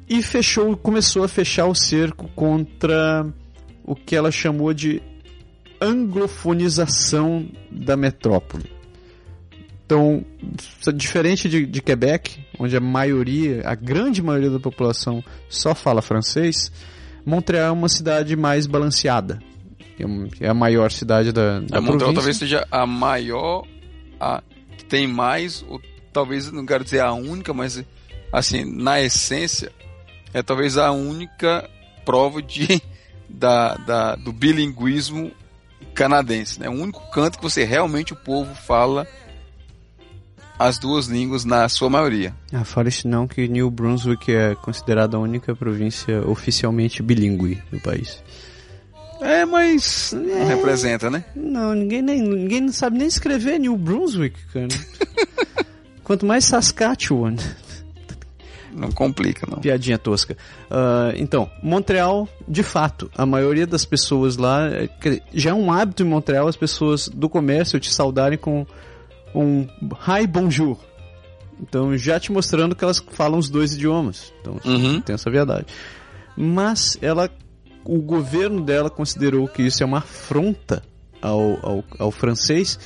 e fechou, começou a fechar o cerco contra o que ela chamou de anglofonização da metrópole. Então, diferente de, de, Quebec, onde a maioria, a grande maioria da população só fala francês, Montreal é uma cidade mais balanceada. É, é a maior cidade da, da a Montreal talvez seja a maior, a que tem mais, ou talvez não quero dizer a única, mas assim, na essência, é talvez a única prova de, da, da, do bilinguismo canadense. É né? o único canto que você realmente o povo fala as duas línguas na sua maioria. Ah, fala isso não que New Brunswick é considerada a única província oficialmente bilíngue do país. É, mas não é, representa, né? Não, ninguém, nem, ninguém não sabe nem escrever New Brunswick, cara. Quanto mais Saskatchewan. Não complica, não. Piadinha tosca. Uh, então, Montreal, de fato, a maioria das pessoas lá. Já é um hábito em Montreal as pessoas do comércio te saudarem com um hi bonjour. Então, já te mostrando que elas falam os dois idiomas. Então, uhum. tem essa verdade. Mas ela o governo dela considerou que isso é uma afronta ao, ao, ao francês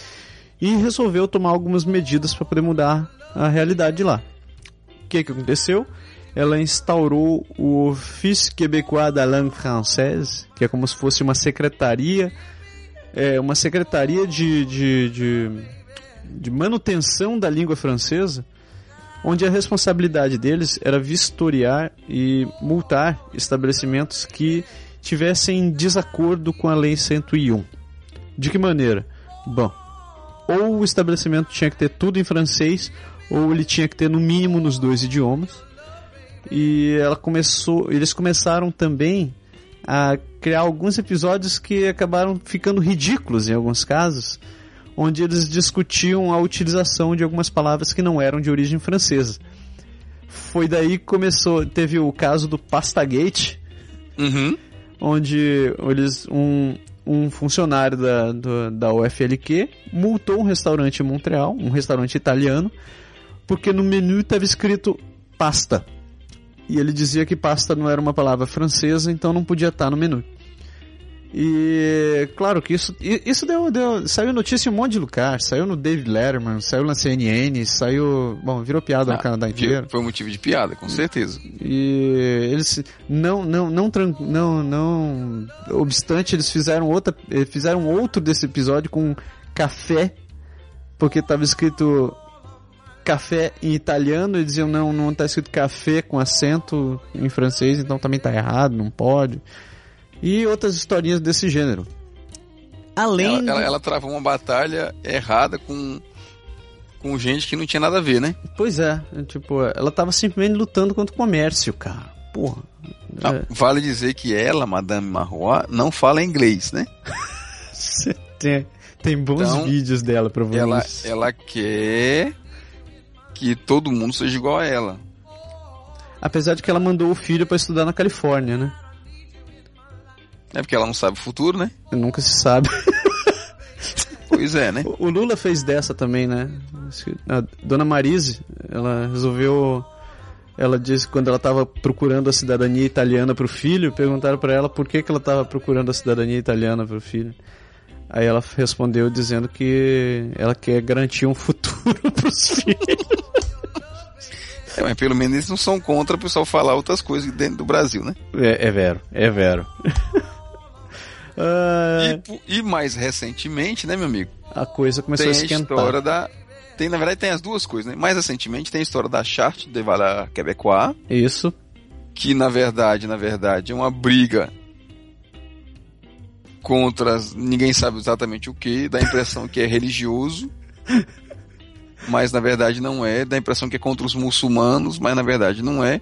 e resolveu tomar algumas medidas para poder mudar a realidade de lá. O que, que aconteceu? Ela instaurou o Office Québécois da Langue Française, que é como se fosse uma secretaria, é, uma secretaria de, de, de, de manutenção da língua francesa, onde a responsabilidade deles era vistoriar e multar estabelecimentos que tivessem desacordo com a Lei 101. De que maneira? Bom, ou o estabelecimento tinha que ter tudo em francês, ou ele tinha que ter no mínimo nos dois idiomas. E ela começou, eles começaram também a criar alguns episódios que acabaram ficando ridículos em alguns casos, onde eles discutiam a utilização de algumas palavras que não eram de origem francesa. Foi daí que começou, teve o caso do Pastagate, uhum. onde eles um, um funcionário da, do, da UFLQ multou um restaurante em Montreal, um restaurante italiano, porque no menu estava escrito pasta. E ele dizia que pasta não era uma palavra francesa, então não podia estar no menu. E claro que isso, isso deu, deu, saiu notícia em um monte de lugar, saiu no David Letterman, saiu na CNN, saiu, bom, virou piada ah, no Canadá inteiro. Foi motivo de piada, com certeza. E eles não, não, não, não, não, obstante eles fizeram outra, fizeram outro desse episódio com café, porque estava escrito café em italiano e diziam não, não está escrito café com acento em francês, então também está errado, não pode e outras historinhas desse gênero. Além. Ela, ela, ela travou uma batalha errada com com gente que não tinha nada a ver, né? Pois é, tipo, ela tava simplesmente lutando contra o comércio, cara. Porra. Não, é... Vale dizer que ela, Madame Marrois, não fala inglês, né? tem, tem bons então, vídeos dela pra ver ela, ela quer que todo mundo seja igual a ela. Apesar de que ela mandou o filho para estudar na Califórnia, né? É porque ela não sabe o futuro, né? Nunca se sabe. Pois é, né? O Lula fez dessa também, né? A dona Marise, ela resolveu. Ela disse que quando ela estava procurando a cidadania italiana para o filho, perguntaram para ela por que, que ela estava procurando a cidadania italiana para o filho. Aí ela respondeu dizendo que ela quer garantir um futuro para os filhos. É, mas pelo menos eles não são contra o pessoal falar outras coisas dentro do Brasil, né? É, é vero, é vero. Uh... E, e, mais recentemente, né, meu amigo? A coisa começou tem a esquentar. A história da... Tem, na verdade, tem as duas coisas, né? Mais recentemente tem a história da Charte de Valor Québécois. Isso. Que, na verdade, na verdade, é uma briga contra... Ninguém sabe exatamente o que, dá a impressão que é religioso. mas na verdade não é. Dá a impressão que é contra os muçulmanos, mas na verdade não é.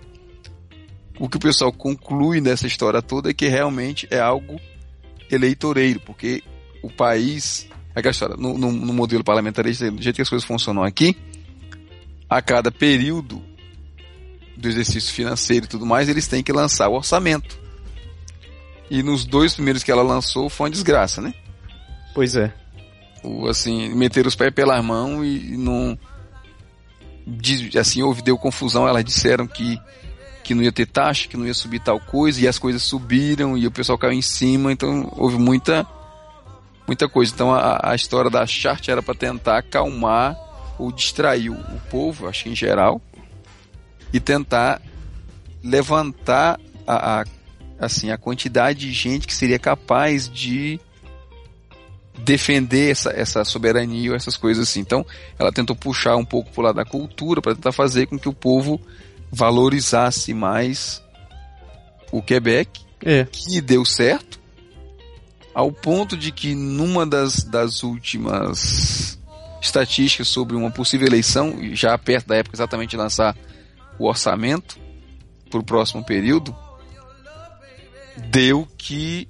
o que o pessoal conclui nessa história toda é que realmente é algo eleitoreiro, porque o país, aquela história, no, no, no modelo parlamentarista, do jeito que as coisas funcionam aqui, a cada período do exercício financeiro e tudo mais, eles têm que lançar o orçamento. E nos dois primeiros que ela lançou foi uma desgraça, né? Pois é. O, assim, meter os pés pela mão e, e não. Assim, houve, deu confusão. Elas disseram que, que não ia ter taxa, que não ia subir tal coisa, e as coisas subiram e o pessoal caiu em cima, então houve muita muita coisa. Então a, a história da chart era para tentar acalmar ou distrair o, o povo, acho que em geral, e tentar levantar a, a, assim a quantidade de gente que seria capaz de defender essa, essa soberania ou essas coisas assim. Então, ela tentou puxar um pouco para lado da cultura para tentar fazer com que o povo valorizasse mais o Quebec, é. que deu certo, ao ponto de que numa das, das últimas estatísticas sobre uma possível eleição, já perto da época exatamente de lançar o orçamento para o próximo período, deu que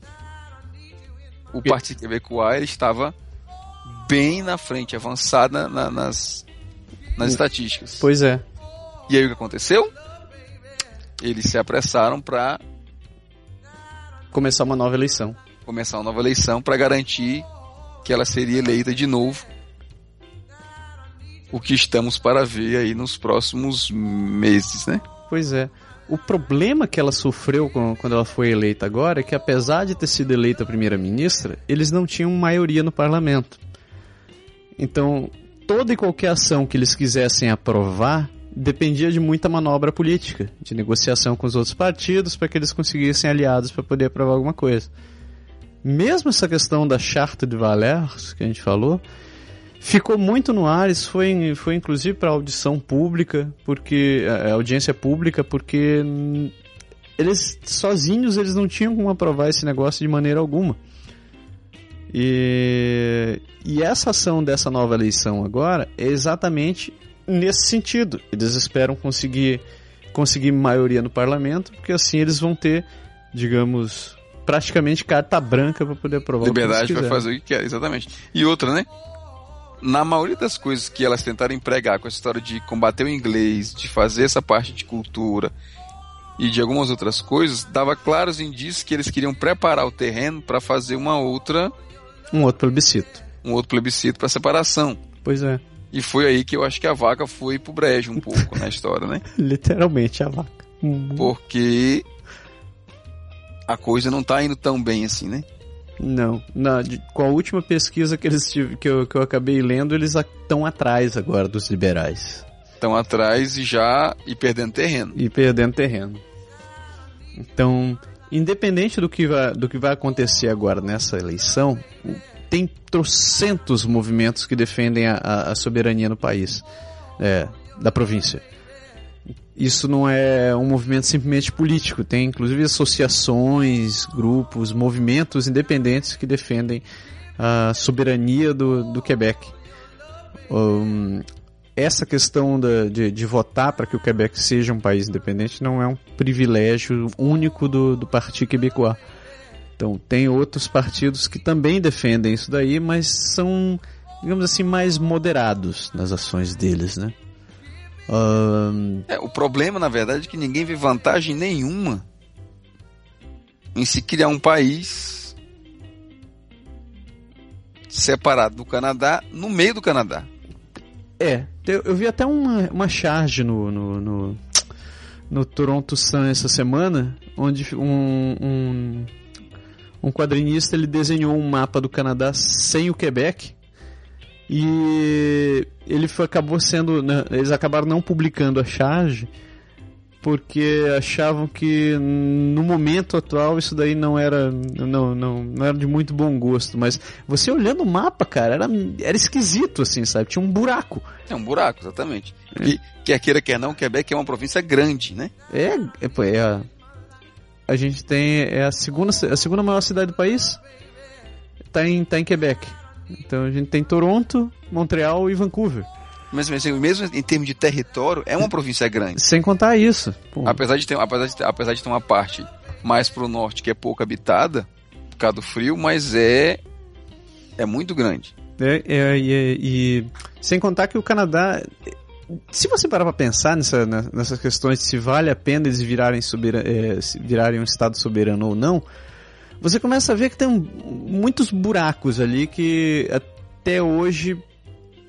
o Partido Quebecois estava bem na frente, avançada na, nas, nas estatísticas. Pois é. E aí o que aconteceu? Eles se apressaram para começar uma nova eleição. Começar uma nova eleição para garantir que ela seria eleita de novo. O que estamos para ver aí nos próximos meses, né? Pois é. O problema que ela sofreu quando ela foi eleita agora é que, apesar de ter sido eleita primeira-ministra, eles não tinham maioria no parlamento. Então, toda e qualquer ação que eles quisessem aprovar dependia de muita manobra política, de negociação com os outros partidos para que eles conseguissem aliados para poder aprovar alguma coisa. Mesmo essa questão da Charta de Valers, que a gente falou, ficou muito no ar, isso foi, foi inclusive para audição pública, porque a audiência pública, porque eles sozinhos eles não tinham como aprovar esse negócio de maneira alguma. E, e essa ação dessa nova eleição agora é exatamente nesse sentido. Eles esperam conseguir conseguir maioria no parlamento, porque assim eles vão ter, digamos, praticamente carta branca para poder aprovar Liberdade para fazer o que quer, exatamente. E outra, né? na maioria das coisas que elas tentaram empregar com essa história de combater o inglês, de fazer essa parte de cultura e de algumas outras coisas, dava claros indícios que eles queriam preparar o terreno para fazer uma outra um outro plebiscito. Um outro plebiscito para separação. Pois é. E foi aí que eu acho que a vaca foi pro brejo um pouco na história, né? Literalmente a vaca. Porque a coisa não tá indo tão bem assim, né? Não, na, de, com a última pesquisa que, eles, que, eu, que eu acabei lendo, eles estão atrás agora dos liberais. Estão atrás e já e perdendo terreno. E perdendo terreno. Então, independente do que vai, do que vai acontecer agora nessa eleição, tem trocentos movimentos que defendem a, a, a soberania no país, é, da província isso não é um movimento simplesmente político, tem inclusive associações, grupos, movimentos independentes que defendem a soberania do, do Quebec. Um, essa questão da, de, de, votar para que o Quebec seja um país independente não é um privilégio único do, do Partido Quebecois. Então, tem outros partidos que também defendem isso daí, mas são, digamos assim, mais moderados nas ações deles, né? Um... É, o problema, na verdade, é que ninguém vê vantagem nenhuma em se criar um país separado do Canadá, no meio do Canadá. É, eu, vi até uma, uma charge no, no, no, no Toronto Sun essa semana, onde um, um, um quadrinista ele desenhou um mapa do Canadá sem o Quebec e ele foi, acabou sendo. Né, eles acabaram não publicando a charge porque achavam que no momento atual isso daí não era não, não, não era de muito bom gosto, mas você olhando o mapa, cara, era, era esquisito assim, sabe? Tinha um buraco. É um buraco, exatamente. É. Que quer queira quer não, Quebec é uma província grande, né? É, é, é a, gente tem é a segunda a segunda maior cidade do país. Tá em tá em Quebec. Então a gente tem Toronto, Montreal e Vancouver. Mas assim, mesmo em termos de território, é uma província grande. Sem contar isso. Pô. Apesar de, ter, apesar, de apesar de ter uma parte mais pro norte que é pouco habitada, por causa do frio, mas é, é muito grande. É, é, e, e sem contar que o Canadá se você parar para pensar nessa, nessas questões de se vale a pena eles virarem, soberano, é, virarem um Estado soberano ou não, você começa a ver que tem muitos buracos ali que até hoje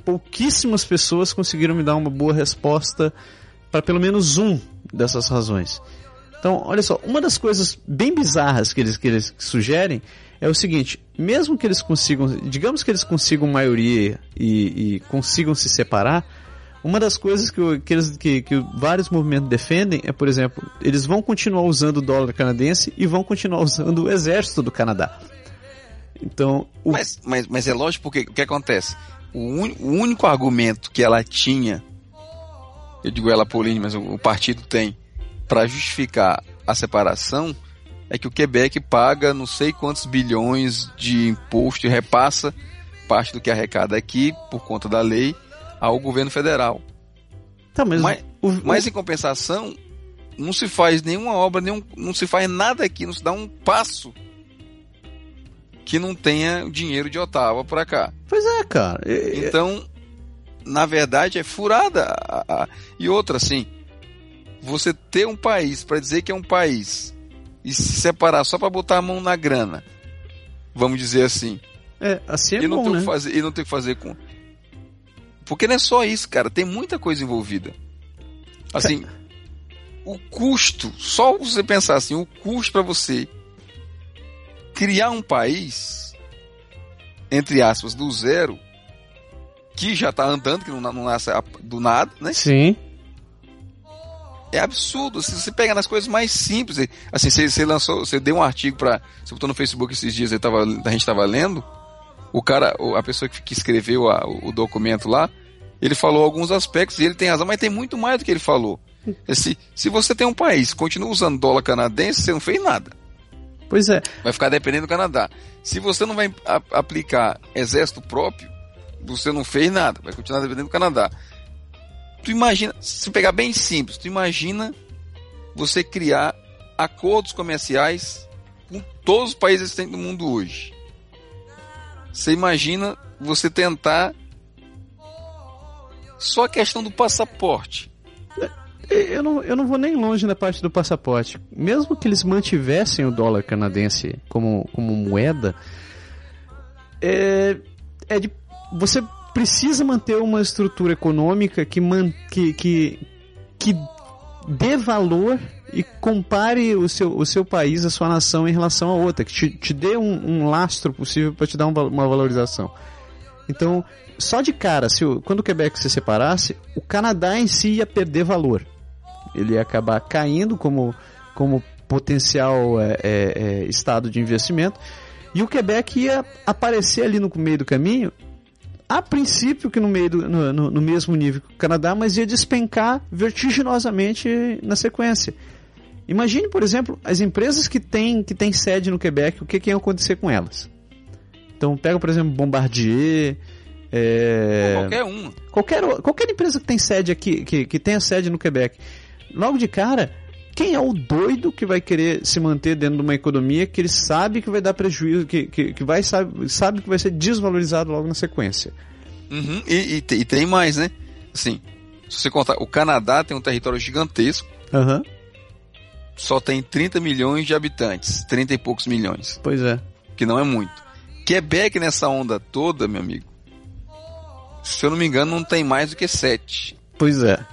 pouquíssimas pessoas conseguiram me dar uma boa resposta para pelo menos um dessas razões. Então, olha só, uma das coisas bem bizarras que eles, que eles sugerem é o seguinte: mesmo que eles consigam, digamos que eles consigam maioria e, e consigam se separar, uma das coisas que, que, eles, que, que vários movimentos defendem é, por exemplo, eles vão continuar usando o dólar canadense e vão continuar usando o exército do Canadá. Então, o... mas, mas, mas é lógico porque o que acontece? O, un, o único argumento que ela tinha, eu digo ela Pauline, mas o, o partido tem, para justificar a separação é que o Quebec paga não sei quantos bilhões de imposto e repassa parte do que arrecada aqui por conta da lei ao governo federal. Tá, mas, mas, o, mas em compensação, não se faz nenhuma obra, nenhum, não se faz nada aqui, não se dá um passo que não tenha dinheiro de Ottawa para cá. Pois é, cara. Então, na verdade, é furada. E outra, assim, você ter um país para dizer que é um país e se separar só para botar a mão na grana, vamos dizer assim. É, assim é e não bom, né? que fazer, e não ter que fazer com porque não é só isso, cara, tem muita coisa envolvida. Assim, o custo, só você pensar assim, o custo para você criar um país, entre aspas, do zero, que já tá andando, que não, não nasce do nada, né? Sim. É absurdo. Se você pega nas coisas mais simples, assim, você, você lançou, você deu um artigo para, você botou no Facebook esses dias, tava, a gente estava lendo, o cara, a pessoa que escreveu a, o documento lá, ele falou alguns aspectos e ele tem razão, mas tem muito mais do que ele falou. Se, se você tem um país continua usando dólar canadense, você não fez nada. Pois é. Vai ficar dependendo do Canadá. Se você não vai a, aplicar exército próprio, você não fez nada, vai continuar dependendo do Canadá. Tu imagina, se pegar bem simples, tu imagina você criar acordos comerciais com todos os países existentes do mundo hoje. Você imagina você tentar só a questão do passaporte. Eu não, eu não vou nem longe na parte do passaporte. Mesmo que eles mantivessem o dólar canadense como, como moeda, é, é de, você precisa manter uma estrutura econômica que, man, que, que, que dê valor e compare o seu, o seu país, a sua nação em relação a outra, que te, te dê um, um lastro possível para te dar um, uma valorização. Então, só de cara, se o, quando o Quebec se separasse, o Canadá em si ia perder valor. Ele ia acabar caindo como, como potencial é, é, é, estado de investimento. E o Quebec ia aparecer ali no meio do caminho, a princípio que no, meio do, no, no, no mesmo nível que o Canadá, mas ia despencar vertiginosamente na sequência. Imagine, por exemplo, as empresas que têm, que têm sede no Quebec, o que, que ia acontecer com elas? Então, pega, por exemplo, Bombardier, é... Qualquer um. Qualquer, qualquer empresa que tem sede aqui, que, que tenha sede no Quebec. Logo de cara, quem é o doido que vai querer se manter dentro de uma economia que ele sabe que vai dar prejuízo, que, que, que vai, sabe, sabe que vai ser desvalorizado logo na sequência? Uhum. E, e, e, tem mais, né? Assim, se você contar, o Canadá tem um território gigantesco. Uhum. Só tem 30 milhões de habitantes. 30 e poucos milhões. Pois é. Que não é muito. Quebec nessa onda toda, meu amigo, se eu não me engano, não tem mais do que 7. Pois é.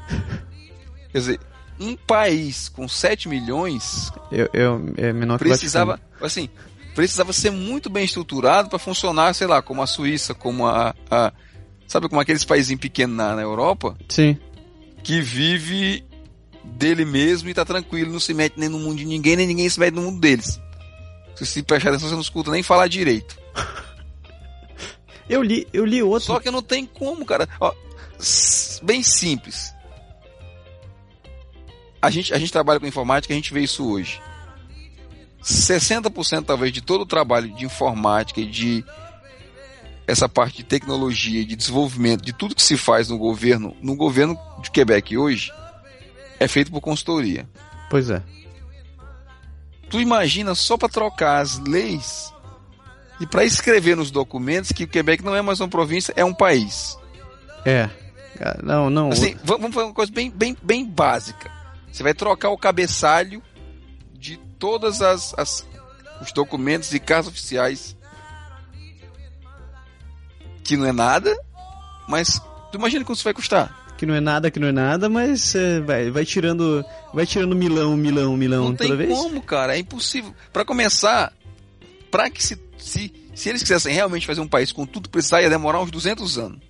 Quer dizer, um país com 7 milhões. Eu, eu, é menor precisava, que assim, precisava ser muito bem estruturado para funcionar, sei lá, como a Suíça, como a. a sabe, como aqueles países pequenos na, na Europa? Sim. Que vive dele mesmo e tá tranquilo, não se mete nem no mundo de ninguém, nem ninguém se mete no mundo deles. Se se prestar atenção, você não escuta nem falar direito. Eu li, eu li outro. Só que não tem como, cara. Ó, bem simples. A gente, a gente trabalha com informática, a gente vê isso hoje. 60% talvez de todo o trabalho de informática e de essa parte de tecnologia, de desenvolvimento, de tudo que se faz no governo, no governo de Quebec hoje, é feito por consultoria. Pois é. Tu imagina só para trocar as leis e para escrever nos documentos que o Quebec não é mais uma província, é um país. É. Ah, Não, não. Assim, vamos fazer uma coisa bem, bem, bem básica. Você vai trocar o cabeçalho de todas as, as os documentos e cartas oficiais que não é nada, mas tu imagina quanto isso vai custar? Que não é nada, que não é nada, mas é, vai, vai tirando. Vai tirando milão, milão, milão Não tem toda vez. como, cara, é impossível. Para começar, para que se, se se eles quisessem realmente fazer um país com tudo precisar, ia demorar uns 200 anos.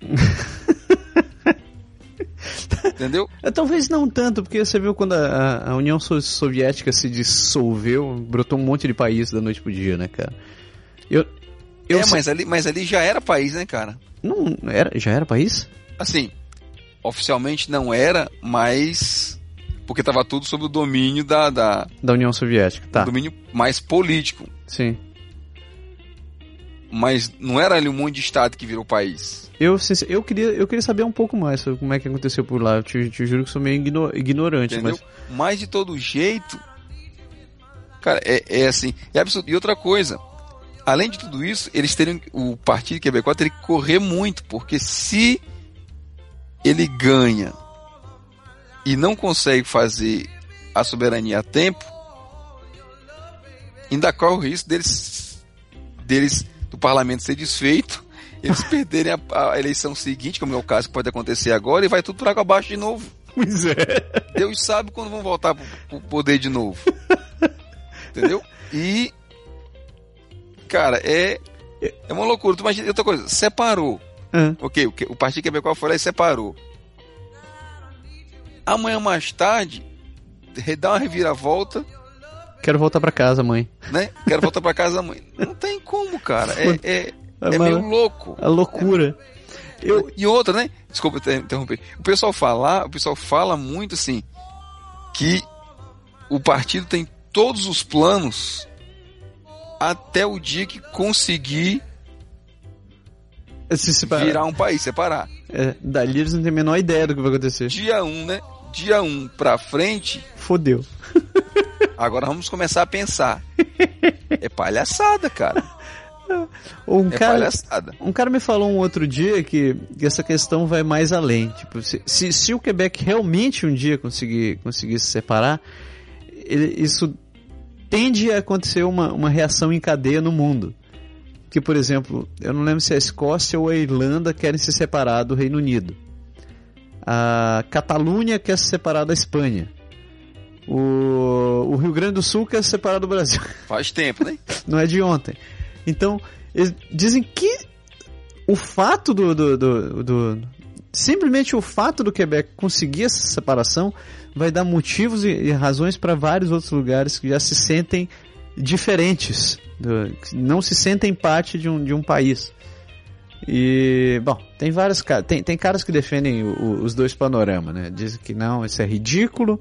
Entendeu? É, talvez não tanto, porque você viu quando a, a União So- Soviética se dissolveu, brotou um monte de país da noite pro dia, né, cara? Eu, eu é, mas ali, mas ali já era país, né, cara? não era, já era país? Assim, oficialmente não era, mas porque tava tudo sob o domínio da, da Da União Soviética, tá? domínio mais político. Sim. Mas não era ali um monte de estado que virou país. Eu, eu, queria, eu queria saber um pouco mais sobre como é que aconteceu por lá. Eu te, te juro que sou meio igno- ignorante, Entendeu? mas. Mas de todo jeito, cara, é, é assim, é absurdo. E outra coisa, além de tudo isso, eles teriam, o Partido Quebecois teria que correr muito, porque se ele ganha e não consegue fazer a soberania a tempo, ainda corre o risco deles, deles do parlamento ser desfeito, eles perderem a, a eleição seguinte, como é o caso que pode acontecer agora, e vai tudo água abaixo de novo. Pois é. Deus sabe quando vão voltar pro, pro poder de novo. Entendeu? E. Cara, é. É uma loucura. Tu imagina, outra coisa, separou. Ah, Ok, o, que- o Partido Quebecois foi lá e separou. Amanhã mais tarde, dá uma reviravolta, quero voltar pra casa, mãe. né? Quero voltar pra casa mãe. Não tem como, cara. É, é, é mas- meio louco. A loucura. Eu, E outra, né? Desculpa inter- interromper. O pessoal fala, o pessoal fala muito assim que o partido tem todos os planos até o dia que conseguir se separa- virar um país, separar. É, dali eles não têm a menor ideia do que vai acontecer. Dia 1, um, né? Dia 1 um pra frente, Fodeu. agora vamos começar a pensar. É palhaçada, cara. Um É cara, palhaçada. um cara me falou um outro dia que, que essa questão vai mais além. Tipo, se, se, se o Quebec realmente um dia conseguir, conseguir se separar, ele- isso tende a acontecer uma, uma reação em cadeia no mundo. Que, por exemplo, eu não lembro se a Escócia ou a Irlanda querem se separar do Reino Unido. A Catalunha quer se separar da Espanha. O, o Rio Grande do Sul quer se separar do Brasil. Faz tempo, né? não é de ontem. Então, eles dizem que o fato do, do, do, do- Simplesmente o fato do Quebec conseguir essa separação vai dar motivos e, e razões para vários outros lugares que já se sentem diferentes, do- não se sentem parte de um, de um país. E, bom, tem vários caras. Tem, tem caras que defendem o- o- os dois panoramas, né? Dizem que não, isso é ridículo,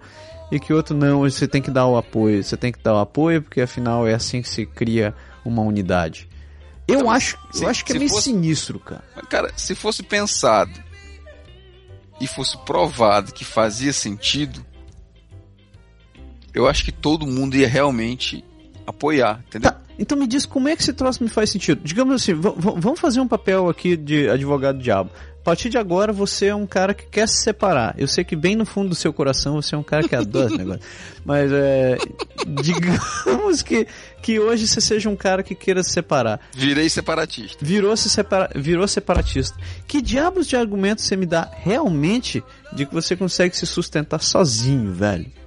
e que outro não, você tem que dar o apoio. Você tem que dar o apoio, porque afinal é assim que se cria uma unidade. Eu Então, acho, se- eu acho que é meio fosse- sinistro, cara. Cara, se fosse pensado e fosse provado que fazia sentido, eu acho que todo mundo ia realmente apoiar, entendeu? Tá, então me diz como é que esse troço me faz sentido. Digamos assim, vamos fazer um papel aqui de advogado diabo. A partir de agora você é um cara que quer se separar. Eu sei que bem no fundo do seu coração você é um cara que adora esse negócio. Mas é, digamos que, que hoje você seja um cara que queira se separar. Virei separatista. Virou, se separa, virou separatista. Que diabos de argumento você me dá realmente de que você consegue se sustentar sozinho, velho?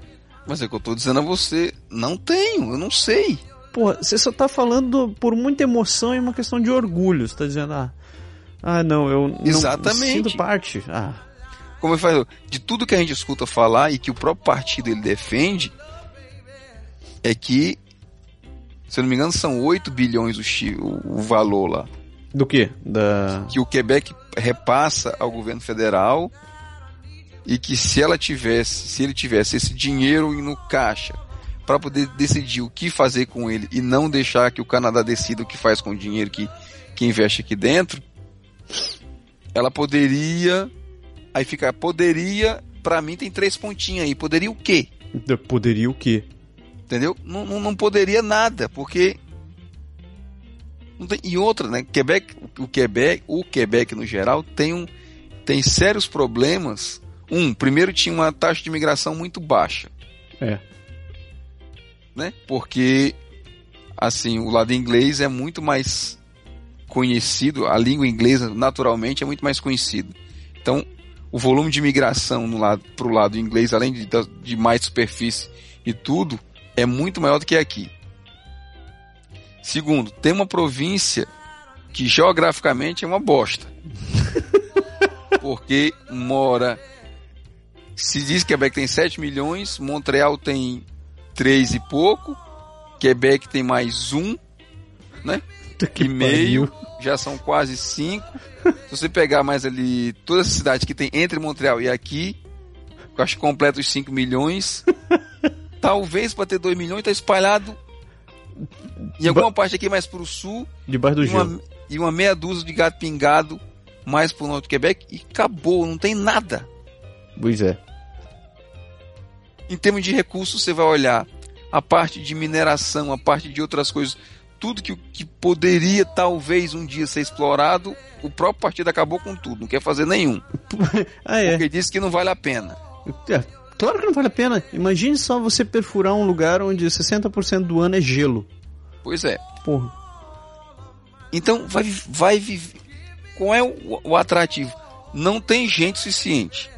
Mas é que eu tô dizendo a você, não tenho, eu não sei. Porra, você só tá falando por muita emoção e uma questão de orgulho. Você tá dizendo, ah, ah não, eu não Exatamente. sinto parte. Ah, Como eu falo, de tudo que a gente escuta falar e que o próprio partido ele defende, é que, se eu não me engano, são 8 bilhões o, chi- o- o valor lá. do que? Da... que o Quebec repassa ao governo federal e que se ela tivesse, se ele tivesse esse dinheiro no caixa para poder decidir o que fazer com ele e não deixar que o Canadá decida o que faz com o dinheiro que, que investe aqui dentro, ela poderia. Aí fica, poderia, pra mim tem três pontinhos aí. Poderia o quê? Poderia o quê? Entendeu? Não, não, não poderia nada, porque. Tem, e outra, né? Quebec, o Quebec, o Quebec no geral tem um tem sérios problemas. Um, primeiro tinha uma taxa de imigração muito baixa. É. Né? Porque assim, o lado inglês é muito mais conhecido, a língua inglesa naturalmente é muito mais conhecido. Então, o volume de imigração no lado para o lado inglês, além de, de mais superfície e tudo, é muito maior do que aqui. Segundo, tem uma província que geograficamente é uma bosta. Porque mora. Se diz que Quebec tem 7 milhões, Montreal tem 3 e pouco, Quebec tem mais um, né? Que e meio, já são quase 5. Se você pegar mais ali todas as cidades que tem entre Montreal e aqui, eu acho que completa os 5 milhões. Talvez para ter 2 milhões, está espalhado em alguma ba... parte aqui mais para o sul. Debaixo do e uma, e uma meia dúzia de gato pingado mais para o norte do Quebec e acabou, não tem nada. Pois é. Em termos de recursos, você vai olhar a parte de mineração, a parte de outras coisas, tudo que, que poderia talvez um dia ser explorado, o próprio partido acabou com tudo, não quer fazer nenhum. ah, é. Porque disse que não vale a pena. É, claro que não vale a pena. Imagine só você perfurar um lugar onde 60% do ano é gelo. Pois é. Porra. Então vai, vai viver. Qual é o, o atrativo? Não tem gente suficiente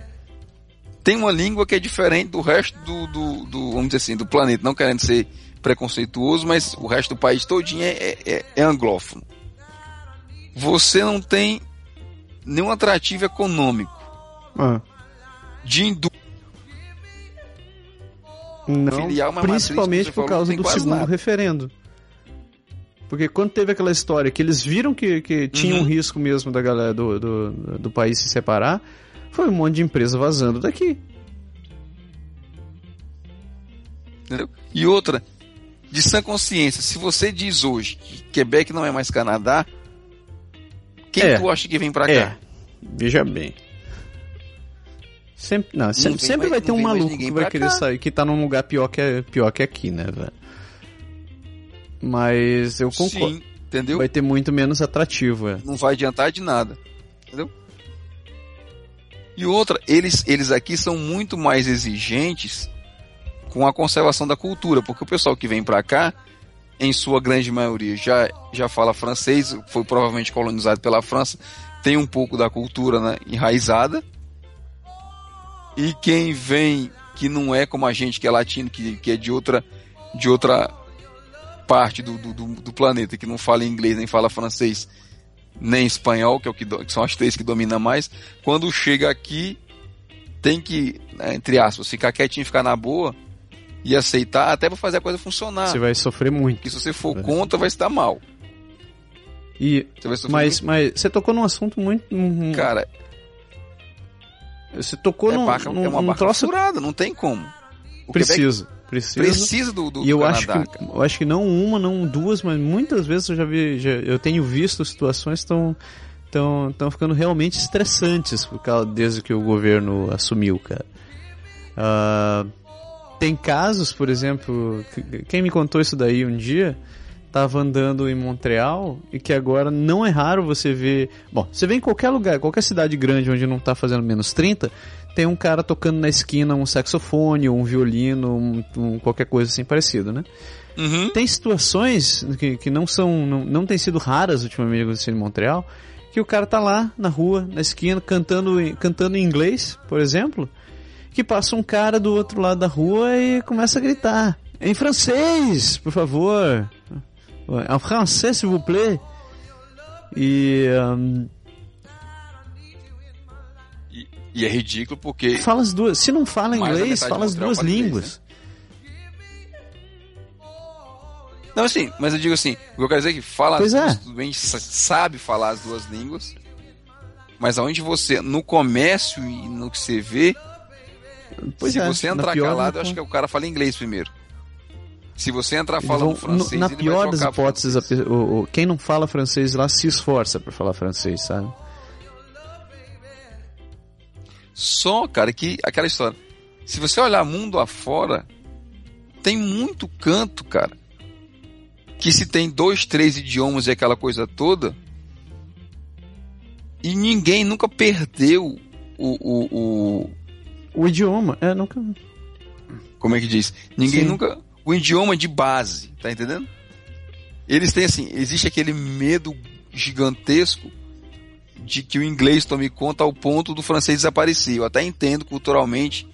tem uma língua que é diferente do resto do, do, do, vamos dizer assim, do planeta, não querendo ser preconceituoso, mas o resto do país todinho é, é, é, é anglófono. Você não tem nenhum atrativo econômico ah. de indústria. Não, principalmente por causa do segundo nada. referendo. Porque quando teve aquela história que eles viram que, que tinha uhum. um risco mesmo da galera do, do, do país se separar, foi um monte de empresa vazando daqui. Entendeu? E outra, de sã consciência, se você diz hoje que Quebec não é mais Canadá, quem é, tu acha que vem para é. cá? Veja bem. Sempre, não, não sempre, sempre vai ter um maluco que vai querer cá. sair, que tá num lugar pior que, pior que aqui, né, velho? Mas eu concordo. Sim, entendeu? Vai ter muito menos atrativo, é. Não vai adiantar de nada. Entendeu? E outra, eles, eles aqui são muito mais exigentes com a conservação da cultura, porque o pessoal que vem para cá, em sua grande maioria, já, já fala francês, foi provavelmente colonizado pela França, tem um pouco da cultura né, enraizada. E quem vem que não é como a gente, que é latino, que, que é de outra, de outra parte do, do, do planeta, que não fala inglês nem fala francês, nem espanhol, que, é o que, que são as três que dominam mais, quando chega aqui, tem que, né, entre aspas, ficar quietinho, ficar na boa e aceitar até para fazer a coisa funcionar. Você vai sofrer muito. Porque se você for contra, vai estar mal. E, mas, muito. mas você tocou num assunto muito. Cara. Você tocou é num, barca, num, é uma barca troço... furada, não tem como. O Precisa. Precisa, precisa do, do, e eu Canadá, acho que eu acho que não uma, não duas, mas muitas vezes eu já vi, já, eu tenho visto situações tão estão ficando realmente estressantes por causa desde que o governo assumiu, cara. Uh, tem casos, por exemplo, quem me contou isso daí um dia, estava andando em Montreal e que agora não é raro você ver. Bom, você vê em qualquer lugar, qualquer cidade grande onde não está fazendo menos 30, tem um cara tocando na esquina um saxofone, um violino, um, um, qualquer coisa assim parecida, né? Uhum. Tem situações que, que não são, não, não têm sido raras ultimamente em Montreal, que o cara tá lá na rua, na esquina, cantando, cantando em inglês, por exemplo, que passa um cara do outro lado da rua e começa a gritar. Em francês, por favor. En français, s'il vous plaît. E um, E é ridículo porque. Fala as duas. Se não fala inglês, fala as duas línguas. Né? Não, assim, mas eu digo assim, o que eu quero dizer é que fala pois as é. tudo bem, sabe falar as duas línguas, mas aonde você, no comércio e no que você vê, pois se é, você entrar calado, eu acho que o cara fala inglês primeiro. Se você entrar falando vão, francês, na pior das hipóteses, a, o, o, quem não fala francês lá se esforça para falar francês, sabe? Só, cara, que aquela história. Se você olhar mundo afora, tem muito canto, cara. Que se tem dois, três idiomas e aquela coisa toda, e ninguém nunca perdeu o, o, o, o idioma. É, nunca. Como é que diz? Ninguém Sim. nunca. O idioma de base, tá entendendo? Eles têm assim, existe aquele medo gigantesco de que o inglês tome conta ao ponto do francês desaparecer. Eu até entendo culturalmente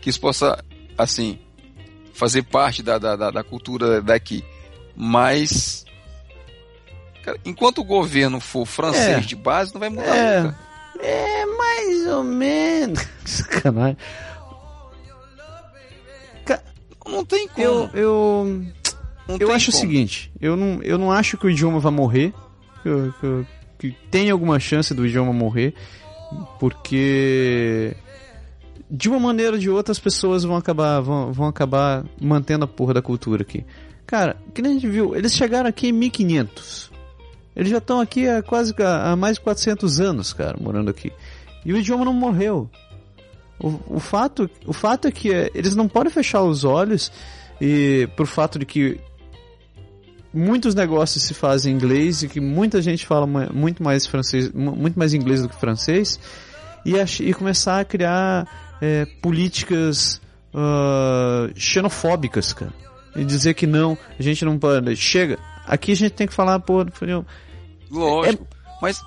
que isso possa, assim, fazer parte da, da, da cultura daqui. Mas, cara, enquanto o governo for francês é, de base, não vai mudar é, nunca. É, mais ou menos. Sacanagem. Não tem como. Eu, eu, eu acho como. o seguinte, eu não, eu não acho que o idioma vai morrer. Que tem alguma chance do idioma morrer. Porque de uma maneira ou de outra as pessoas vão acabar, vão, vão acabar mantendo a porra da cultura aqui. Cara, que nem a gente viu, eles chegaram aqui em 1500. Eles já estão aqui há quase há mais de 400 anos, cara, morando aqui. E o idioma não morreu. O, o, fato, o fato é que é, eles não podem fechar os olhos e pro fato de que muitos negócios se fazem em inglês e que muita gente fala muito mais francês, muito mais inglês do que francês e, e começar a criar é, políticas uh, xenofóbicas, cara. E dizer que não, a gente não pode. Chega, aqui a gente tem que falar, pô. Lógico, é... mas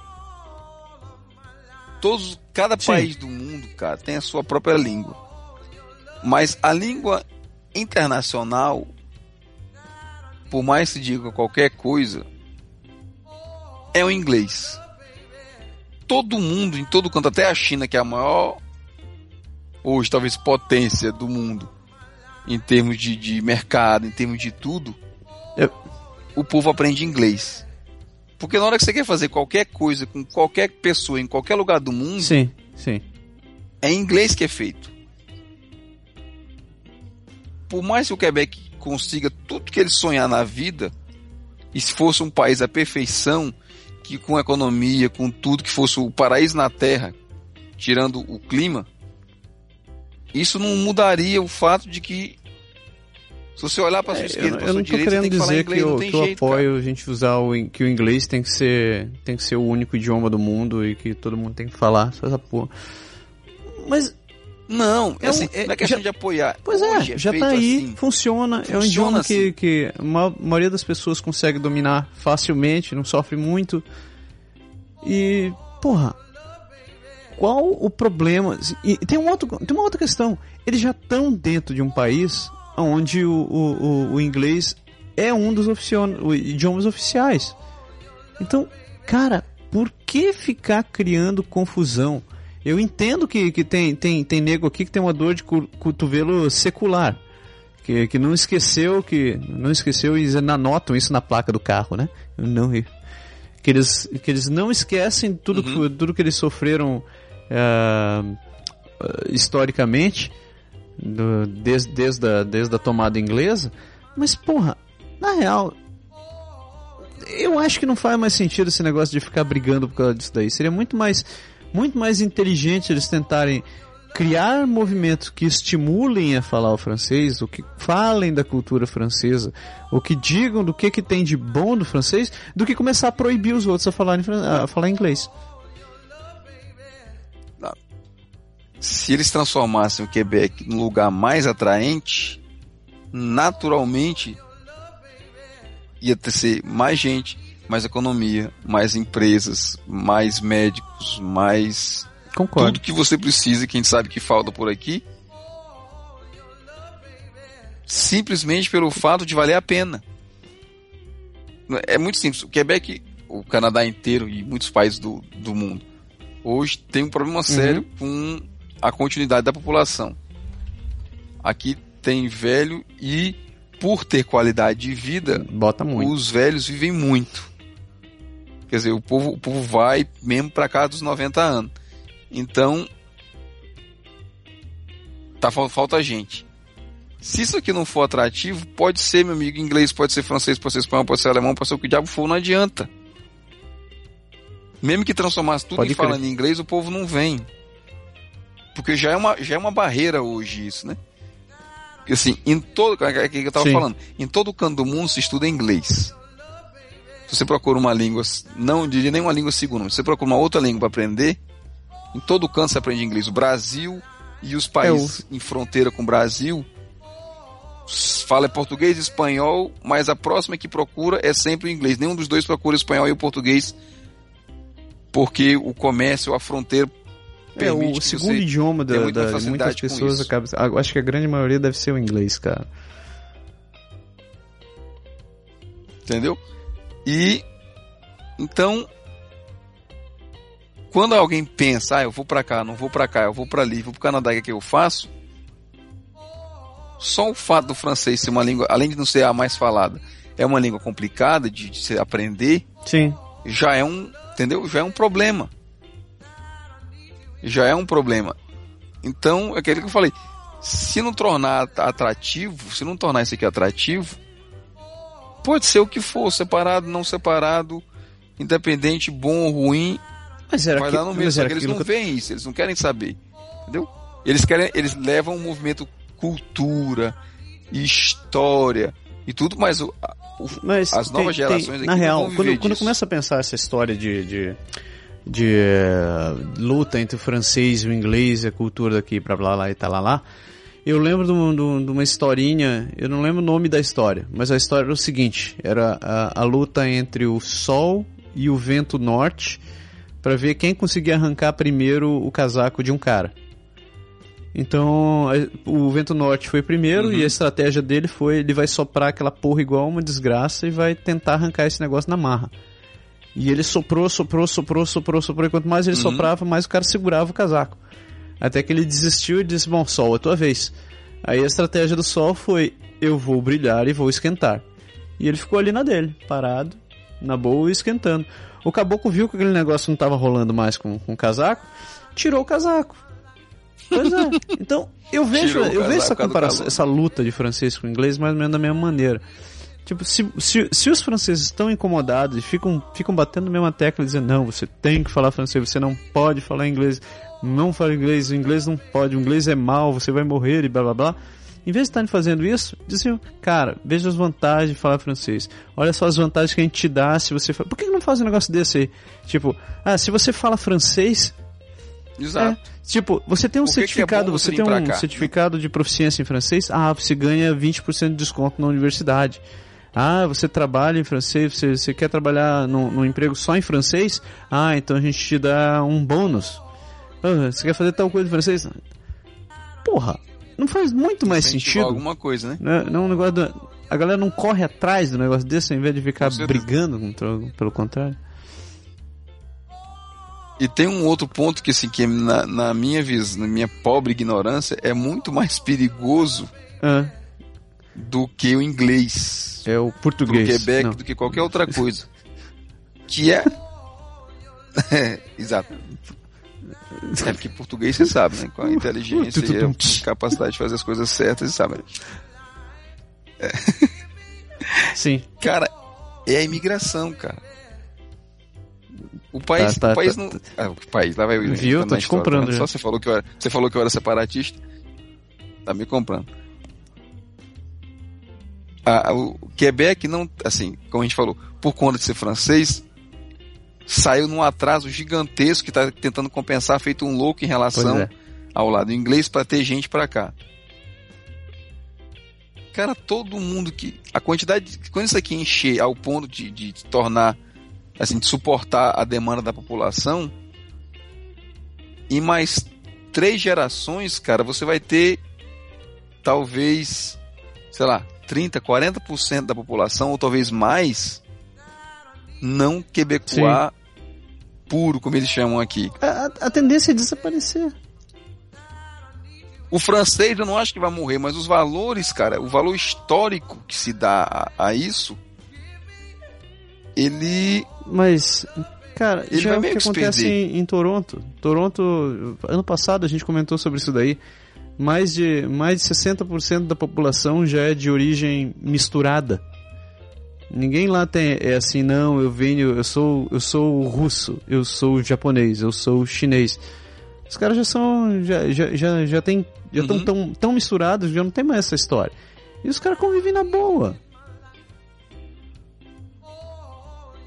todos, cada Sim. país do mundo, cara, tem a sua própria língua. Mas a língua internacional, por mais que diga qualquer coisa, é o inglês. Todo mundo, em todo canto, até a China, que é a maior, hoje talvez potência do mundo, em termos de, de mercado, em termos de tudo, é, o povo aprende inglês. Porque na hora que você quer fazer qualquer coisa com qualquer pessoa em qualquer lugar do mundo, sim, sim. é em inglês que é feito. Por mais que o Quebec consiga tudo que ele sonhar na vida, e se fosse um país à perfeição, que com economia, com tudo que fosse o paraíso na terra, tirando o clima, isso não mudaria o fato de que se você olhar para a sua é, esquerda, eu, eu não estou querendo dizer que, eu, que eu jeito, apoio cara. a gente usar o que o inglês tem que ser tem que ser o único idioma do mundo e que todo mundo tem que falar só essa porra. Mas não, é assim, é, não é questão já, de apoiar. Pois é, é já tá aí, assim. funciona, funciona. É um idioma assim. que, que a maioria das pessoas consegue dominar facilmente, não sofre muito. E, porra, qual o problema? E tem, um outro, tem uma outra questão. Eles já estão dentro de um país onde o, o, o inglês é um dos idiomas oficiais. Então, cara, por que ficar criando confusão? Eu entendo que, que tem, tem, tem nego aqui que tem uma dor de cotovelo secular. Que, que não esqueceu que não esqueceu e anotam isso na placa do carro, né? Não que eles, que eles não esquecem tudo, uhum. tudo que eles sofreram uh, historicamente do, desde, desde, a, desde a tomada inglesa, mas porra, na real, eu acho que não faz mais sentido esse negócio de ficar brigando por causa disso daí. Seria muito mais, muito mais inteligente eles tentarem criar movimentos que estimulem a falar o francês, ou que falem da cultura francesa, ou que digam do que, que tem de bom do francês, do que começar a proibir os outros a falar, a falar inglês. se eles transformassem o Quebec num lugar mais atraente, naturalmente ia ter mais gente, mais economia, mais empresas, mais médicos, mais Concordo. tudo que você precisa, que a gente sabe que falta por aqui, simplesmente pelo fato de valer a pena. É muito simples. O Quebec, o Canadá inteiro e muitos países do, do mundo hoje tem um problema sério uhum. com a continuidade da população. Aqui tem velho e por ter qualidade de vida, Bota muito. os velhos vivem muito. Quer dizer, o povo, o povo vai mesmo para cá dos 90 anos. Então, tá falta gente. Se isso aqui não for atrativo, pode ser, meu amigo, inglês, pode ser francês, pode ser espanhol, pode ser alemão, pode ser o que o diabo for, não adianta. Mesmo que transformasse tudo pode em falando inglês, o povo não vem. Porque já é uma, já é uma barreira hoje isso, né? Assim, em todo. É que eu tava Sim. falando. Em todo canto do mundo se estuda inglês. Se você procura uma língua, não diria nem uma língua segunda, mas você procura uma outra língua para aprender, em todo canto você aprende inglês. O Brasil e os países em fronteira com o Brasil fala português e espanhol, mas a próxima que procura é sempre o inglês. Nenhum dos dois procura o espanhol e o português, porque o comércio, a fronteira é, o segundo idioma da, da muitas pessoas acaba. Acho que a grande maioria deve ser o inglês, cara. Entendeu? E então quando alguém pensa, ah, eu vou para cá, não vou para cá, eu vou para ali, vou para Canadá, o que, é que eu faço? Só o fato do francês ser uma língua, além de não ser a mais falada, é uma língua complicada de, de se aprender. Sim. Já é um, entendeu? Já é um problema. Já é um problema. Então, é aquilo que eu falei. Se não tornar atrativo, se não tornar isso aqui atrativo, pode ser o que for, separado, não separado, independente, bom ou ruim, mas era vai que, dar no mesmo, eles não que... veem isso, eles não querem saber. Entendeu? Eles querem, eles levam o movimento cultura, história e tudo, mas, o, o mas as novas tem, gerações tem, na real, quando, quando começa a pensar essa história de, de, de uh, luta entre o francês e o inglês, a cultura daqui para lá lá e tal lá, lá eu lembro de, um, de, uma historinha, eu não lembro o nome da história, mas a história era o seguinte: era a, a luta entre o sol e o vento norte para ver quem conseguia arrancar primeiro o casaco de um cara. Então, o vento norte foi primeiro uhum. e a estratégia dele foi: ele vai soprar aquela porra igual uma desgraça e vai tentar arrancar esse negócio na marra. E ele soprou, soprou, soprou, soprou, soprou, e quanto mais ele uhum. soprava, mais o cara segurava o casaco. Até que ele desistiu e disse: Bom, sol, é tua vez. Aí a estratégia do sol foi: Eu vou brilhar e vou esquentar. E ele ficou ali na dele, parado, na boa e esquentando. O caboclo viu que aquele negócio não estava rolando mais com, com o casaco, tirou o casaco. Pois é. Então, eu vejo, eu vejo essa comparação, essa luta de francês com inglês mais ou menos da mesma maneira. Tipo, se, se, se os franceses estão incomodados e ficam, ficam batendo na mesma tecla dizendo, não, você tem que falar francês, você não pode falar inglês, não fala inglês, o inglês não pode, o inglês é mal, você vai morrer e blá blá blá. Em vez de estarem fazendo isso, dizem, cara, veja as vantagens de falar francês. Olha só as vantagens que a gente te dá se você fala. Por que não faz um negócio desse aí? Tipo, ah, se você fala francês. Exato. É, tipo, você tem um que certificado, que é você tem um certificado de proficiência em francês, ah, você ganha 20% de desconto na universidade. Ah, você trabalha em francês, você, você quer trabalhar num, num, emprego só em francês? Ah, então a gente te dá um bônus. Ah, você quer fazer tal coisa em francês? Porra, não faz muito mais sentido. alguma coisa, né? Não, não um negócio do, a galera não corre atrás do negócio desse ao invés de ficar brigando contra, pelo contrário. E tem um outro ponto que, assim, que na, na minha visão, na minha pobre ignorância, é muito mais perigoso ah do que o inglês. É o português. Do Quebec, não. do que qualquer outra coisa. que é... é exato. É porque português você sabe, né? Com a inteligência e a capacidade de fazer as coisas certas, você sabe. Né? É. Sim. Cara, é a imigração, cara. O país, tá, tá, o país tá, não. Ah, o país, lá vai o Viu? Tô te história, comprando. Né? Só você falou que eu era, você falou que eu era separatista. Tá me comprando a, o Quebec não, assim, como a gente falou, por conta de ser francês, saiu num atraso gigantesco que está tentando compensar, feito um louco em relação é. ao lado inglês para ter gente para cá. Cara, todo mundo que. A quantidade. De, quando isso aqui encher ao ponto de, de, tornar. Assim, de suportar a demanda da população. Em mais três gerações, cara, você vai ter. Talvez. Sei lá, 30, 40% da população, ou talvez mais, não quebecois puro, como eles chamam aqui. A, a, tendência é desaparecer. O francês eu não acho que vai morrer, mas os valores, cara, o valor histórico que se dá a, a isso, ele. Mas, cara, ele já é o que acontece em, em Toronto. Toronto, ano passado a gente comentou sobre isso daí mais de, mais de 60% da população já é de origem misturada. Ninguém lá tem é assim, não, eu venho, eu sou, eu sou russo, eu sou japonês, eu sou chinês. Os caras já são. Já, já, já, já tem. Já estão Uhum. tão, tão misturados, já não tem mais essa história. E os caras convivem na boa.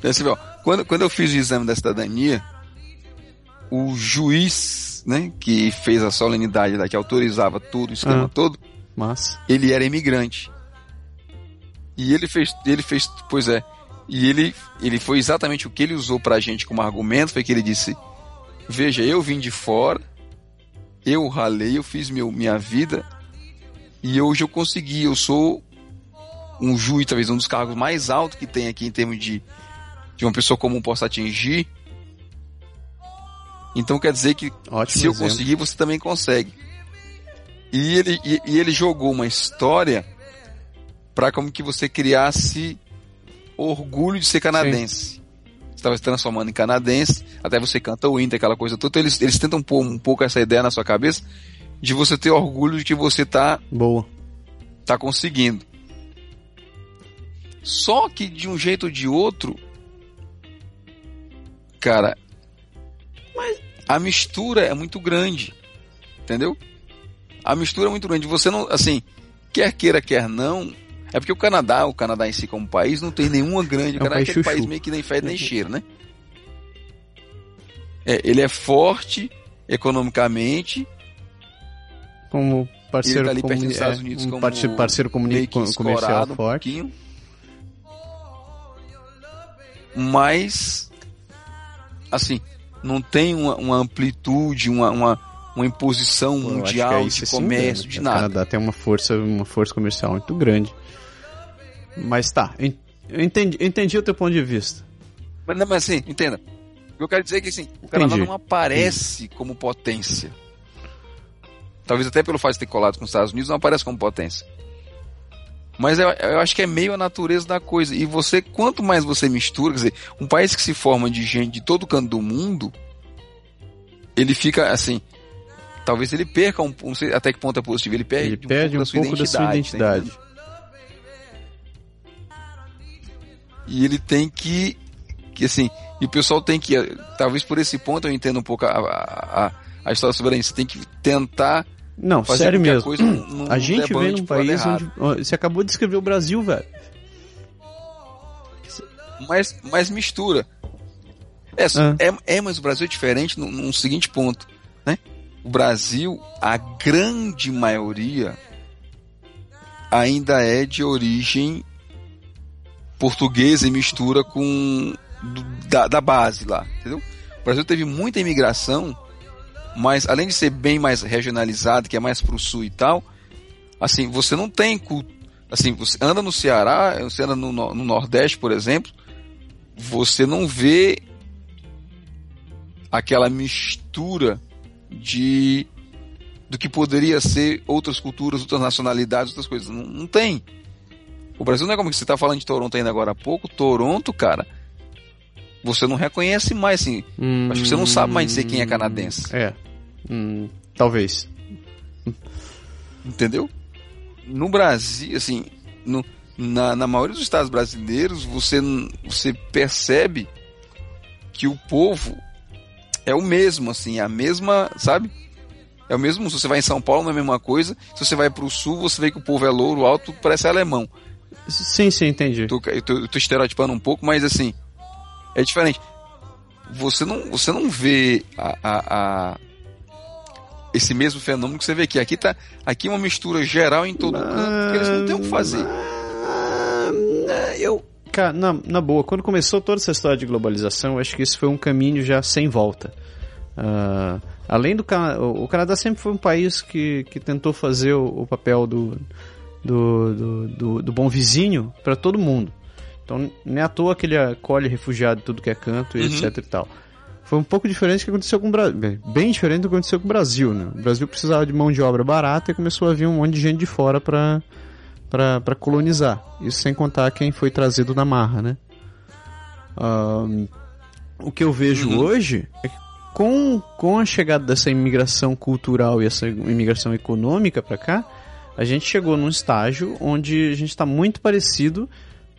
Você vê, ó, quando, quando eu fiz o exame da cidadania, o juiz, né, que fez a solenidade lá, que autorizava tudo, o esquema Ah. todo, Mas. ele era imigrante. E ele fez, ele fez, pois é, e ele, ele foi exatamente o que ele usou pra gente como argumento, foi que ele disse, veja, eu vim de fora, eu ralei, eu fiz meu, minha vida, e hoje eu consegui, eu sou um juiz, talvez um dos cargos mais altos que tem aqui em termos de, de uma pessoa comum possa atingir. Então quer dizer que Ótimo se eu exemplo. conseguir, você também consegue. E ele, e, e ele jogou uma história para como que você criasse orgulho de ser canadense. Você estava se transformando em canadense, até você canta o Inter, aquela coisa toda. Então eles, eles tentam pôr um pouco essa ideia na sua cabeça de você ter orgulho de que você tá, Boa. tá conseguindo. Só que de um jeito ou de outro, cara, a mistura é muito grande, entendeu? A mistura é muito grande. Você não, assim, quer queira, quer não. É porque o Canadá, o Canadá em si como país, não tem nenhuma grande. É um o Canadá é aquele chuchu. país meio que nem fede nem cheira, né? É, ele é forte economicamente, Como parceiro, Ele tá comuni- dos Estados é, Unidos um como parce- parceiro comuni- comercial um forte. Mas, assim, não tem uma, uma amplitude, uma, uma, uma imposição Pô, mundial é de isso sim, comércio, né? de O nada. Canadá tem uma força, uma força comercial muito grande. Mas tá, eu entendi, entendi o teu ponto de vista. Mas, não, mas assim, entenda. Eu quero dizer é que assim, o Canadá Entendi. não aparece como potência. Talvez até pelo fato de ter colado com os Estados Unidos, não aparece como potência. Mas eu, eu acho que é meio a natureza da coisa. E você, quanto mais você mistura, quer dizer, um país que se forma de gente de todo canto do mundo, ele fica assim. Talvez ele perca um, não sei até que ponto é positivo, ele perde, Ele perde um pouco da sua tá identidade. entendendo? E ele tem que, que assim, e o pessoal tem que, talvez por esse ponto eu entendo um pouco a, a, a, a história soberana, você tem que tentar Não, fazer sério mesmo. coisa não, A gente vem num país errado. onde. Você acabou de descrever o Brasil, velho. mas, mas mistura. É, Ah. é, é, mas o Brasil é diferente num, num seguinte ponto, né? O Brasil, a grande maioria ainda é de origem portuguesa e mistura com do- da, da base lá, entendeu? O Brasil teve muita imigração, mas além de ser bem mais regionalizado, que é mais pro sul e tal, assim, você não tem. Assim, você anda no Ceará, você anda no, no no Nordeste, por exemplo, você não vê aquela mistura de do que poderia ser outras culturas, outras nacionalidades, outras coisas. Não, não tem. O Brasil não é como que você está falando de Toronto ainda agora há pouco. Toronto, cara, você não reconhece mais, assim. Acho que você não sabe mais dizer quem é canadense. É. Hum, talvez. Entendeu? No Brasil, assim, no, na, na maioria dos estados brasileiros, você, você percebe que o povo é o mesmo, assim, a mesma, sabe? É o mesmo, se você vai em São Paulo, não é a mesma coisa. Se você vai pro sul, você vê que o povo é louro, alto, parece alemão. Sim, sim, entendi. Eu tô, eu tô, eu tô estereotipando um pouco, mas assim, é diferente. Você não, você não vê a, a- a- esse mesmo fenômeno que você vê aqui. Aqui tá aqui é uma mistura geral em todo canto, porque eles não têm o que fazer. Ah, Eu. Cara, na, na boa, quando começou toda essa história de globalização, acho que isso foi um caminho já sem volta. Ah, além do Canadá, o Canadá sempre foi um país que, que tentou fazer o, o papel do, do, do, do, do bom vizinho para todo mundo. Então, não é à toa que ele acolhe refugiado tudo que é canto Uhum. etc e tal. Foi um pouco diferente do que aconteceu com o Brasil. Bem diferente do que aconteceu com o Brasil, né? O Brasil precisava de mão de obra barata e começou a vir um monte de gente de fora para para colonizar. Isso sem contar quem foi trazido na marra, né? Ahn, o que eu vejo Uhum. hoje é que com, com a chegada dessa imigração cultural e essa imigração econômica para cá, a gente chegou num estágio onde a gente está muito parecido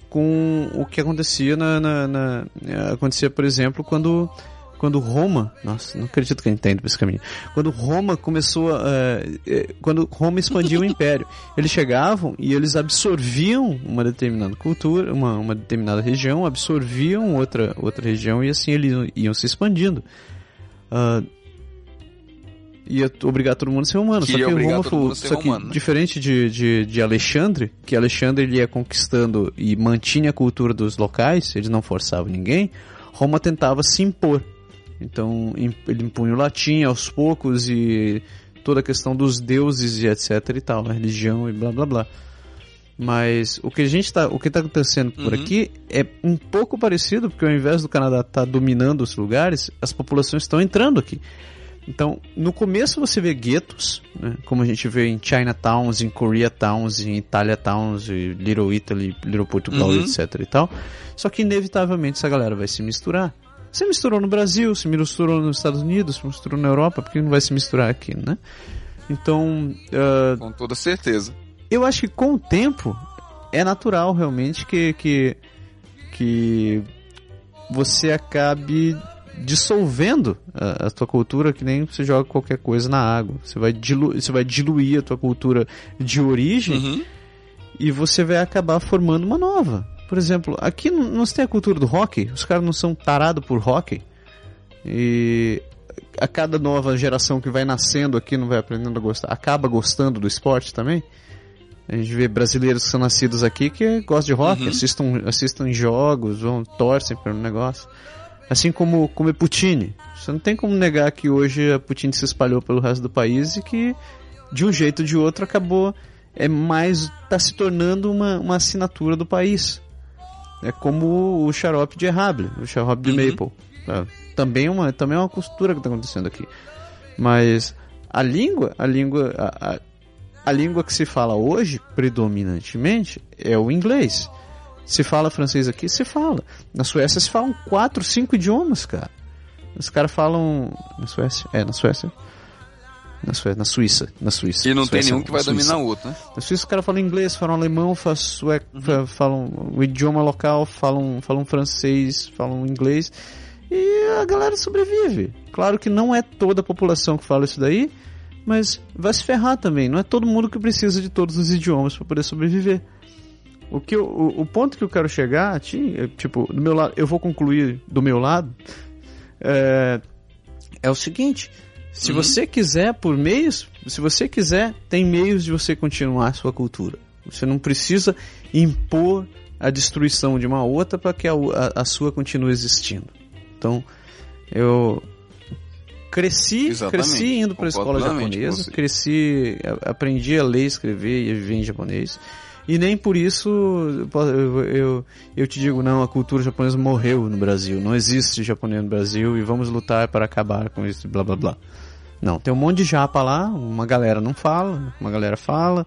com o que acontecia na, na- na- acontecia, por exemplo, quando quando Roma, nossa, não acredito que entendo esse caminho. Quando Roma começou a, uh, quando Roma expandiu o império, eles chegavam e eles absorviam uma determinada cultura, uma, uma determinada região, absorviam outra outra região e assim eles iam, iam se expandindo. Uh, ia obrigar todo mundo a ser humano. Queria só que Roma todo foi, só que humano, né? diferente de, de, de Alexandre, que Alexandre ele ia conquistando e mantinha a cultura dos locais, eles não forçavam ninguém, Roma tentava se impor. Então ele impunha o latim aos poucos e toda a questão dos deuses e etc e tal, a religião e blá blá blá. Mas o que a gente tá, o que está acontecendo por Uhum. aqui é um pouco parecido, porque ao invés do Canadá estar dominando os lugares, as populações estão entrando aqui. Então, no começo você vê guetos, né, como a gente vê em Chinatowns, em Koreatowns, em Italiatowns, Little Italy, Little Portugal, Uhum. etc e tal. Só que inevitavelmente essa galera vai se misturar. Se misturou no Brasil, se misturou nos Estados Unidos, se misturou na Europa, por que não vai se misturar aqui, né? Então, ah, Com toda certeza. eu acho que com o tempo é natural realmente que, que, que você acabe dissolvendo a, a tua cultura que nem você joga qualquer coisa na água. Você vai, dilu você vai diluir a tua cultura de origem Uhum. e você vai acabar formando uma nova. Por exemplo, aqui não se tem a cultura do hockey, os caras não são tarados por hockey. E a cada nova geração que vai nascendo aqui não vai aprendendo a gostar, acaba gostando do esporte também. A gente vê brasileiros que são nascidos aqui que gostam de hockey, Uhum. assistam, assistam jogos, vão, torcem pelo negócio. Assim como comer poutine. Você não tem como negar que hoje a poutine se espalhou pelo resto do país e que de um jeito ou de outro acabou é mais tá se tornando uma, uma assinatura do país. É como o xarope de errable, o xarope de Uhum. maple. É, também é uma também é uma costura que está acontecendo aqui. Mas a língua, a língua a, a, a língua que se fala hoje predominantemente é o inglês. Se fala francês aqui, se fala. Na Suécia se falam quatro, cinco idiomas, cara. Os caras falam na Suécia, é na Suécia. Na Suécia, na Suíça, na Suíça. E não tem Suécia nenhum que vai Suíça. dominar o outro, né? Na Suíça os caras falam inglês, falam alemão, falam, sueco, Uhum. fa- falam o idioma local, falam, falam francês, falam inglês. E a galera sobrevive. Claro que não é toda a população que fala isso daí, mas vai se ferrar também. Não é todo mundo que precisa de todos os idiomas para poder sobreviver. O, que eu- o, o ponto que eu quero chegar, é, tipo, do meu lado, eu vou concluir do meu lado, é, é o seguinte. Se Uhum. você quiser por meios, se você quiser, tem meios de você continuar a sua cultura. Você não precisa impor a destruição de uma outra para que a, a- a sua continue existindo. Então, eu cresci, Exatamente. cresci indo para a escola japonesa, cresci, aprendi a ler, escrever e viver em japonês. E nem por isso eu, eu, eu, te digo, não, a cultura japonesa morreu no Brasil. Não existe japonês no Brasil e vamos lutar para acabar com isso, blá blá blá. Não, tem um monte de japa lá, uma galera não fala, uma galera fala,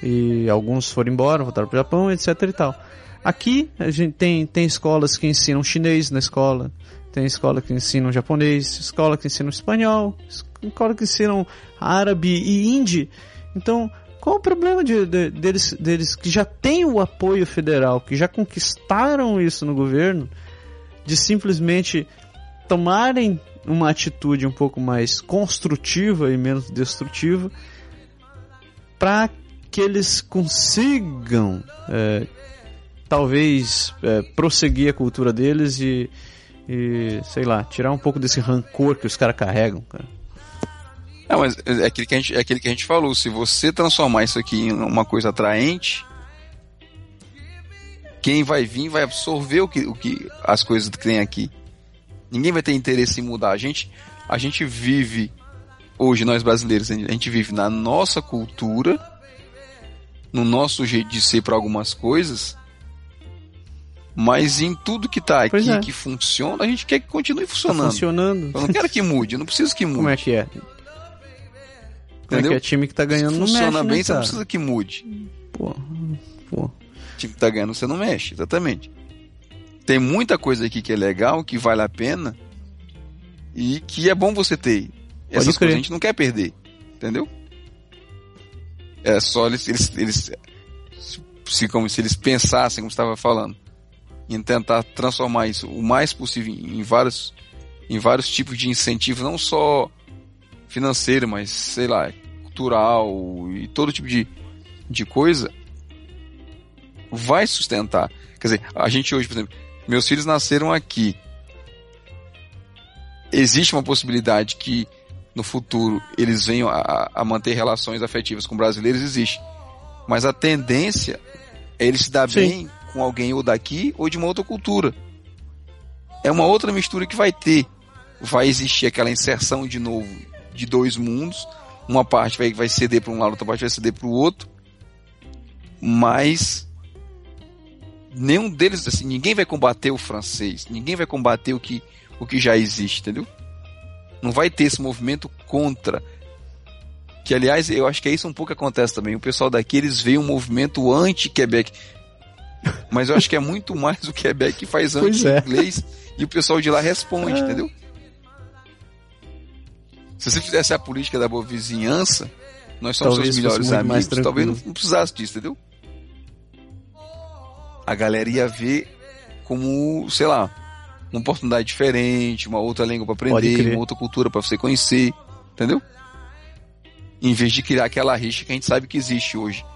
e alguns foram embora, voltaram pro Japão, etc e tal. Aqui a gente tem, tem escolas que ensinam chinês na escola, tem escola que ensinam japonês, escola que ensinam espanhol, escola que ensinam árabe e hindi. Então, qual o problema de, de- deles, deles que já têm o apoio federal, que já conquistaram isso no governo, de simplesmente tomarem uma atitude um pouco mais construtiva e menos destrutiva para que eles consigam é, talvez é, prosseguir a cultura deles e, e, sei lá, tirar um pouco desse rancor que os caras carregam, cara. Não, mas é aquilo, que a gente, é aquilo que a gente falou. Se você transformar isso aqui em uma coisa atraente, quem vai vir vai absorver o que, o que as coisas que tem aqui. Ninguém vai ter interesse em mudar. A gente, a gente vive hoje nós brasileiros, a gente vive na nossa cultura, no nosso jeito de ser para algumas coisas, mas em tudo que tá aqui é. que funciona, a gente quer que continue Tá funcionando. funcionando. Eu não quero que mude, eu não preciso que mude. Como é que é? Como é Entendeu? que é time que tá ganhando Se não funciona mexe, bem, né, você não precisa que mude. Pô, pô. Time que tá ganhando, você não mexe, exatamente. Tem muita coisa aqui que é legal, que vale a pena e que é bom você ter. Essas crer. coisas a gente não quer perder, entendeu? É só eles, eles, eles se, como se eles pensassem, como estava falando, em tentar transformar isso o mais possível em vários, em vários tipos de incentivo, não só financeiro, mas sei lá, cultural e todo tipo de, de coisa, vai sustentar. Quer dizer, a gente hoje, por exemplo, meus filhos nasceram aqui. Existe uma possibilidade que no futuro eles venham a, a manter relações afetivas com brasileiros? Existe. Mas a tendência é ele se dar Sim. bem com alguém ou daqui ou de uma outra cultura. É uma outra mistura que vai ter. Vai existir aquela inserção de novo de dois mundos. Uma parte vai, vai ceder para um lado, outra parte vai ceder para o outro. Mas nenhum deles, assim, ninguém vai combater o francês, ninguém vai combater o que, o que já existe, entendeu? Não vai ter esse movimento contra. Que, aliás, eu acho que é isso um pouco que acontece também. O pessoal daqui, eles veem um movimento anti-Quebec. Mas eu acho que é muito mais o Quebec que faz anti-inglês é. e o pessoal de lá responde, é. entendeu? Se você fizesse a política da boa vizinhança, nós somos talvez seus melhores amigos, talvez não, não precisasse disso, entendeu? A galera ia ver como, sei lá, uma oportunidade diferente, uma outra língua para aprender, uma outra cultura para você conhecer, entendeu? Em vez de criar aquela rixa que a gente sabe que existe hoje.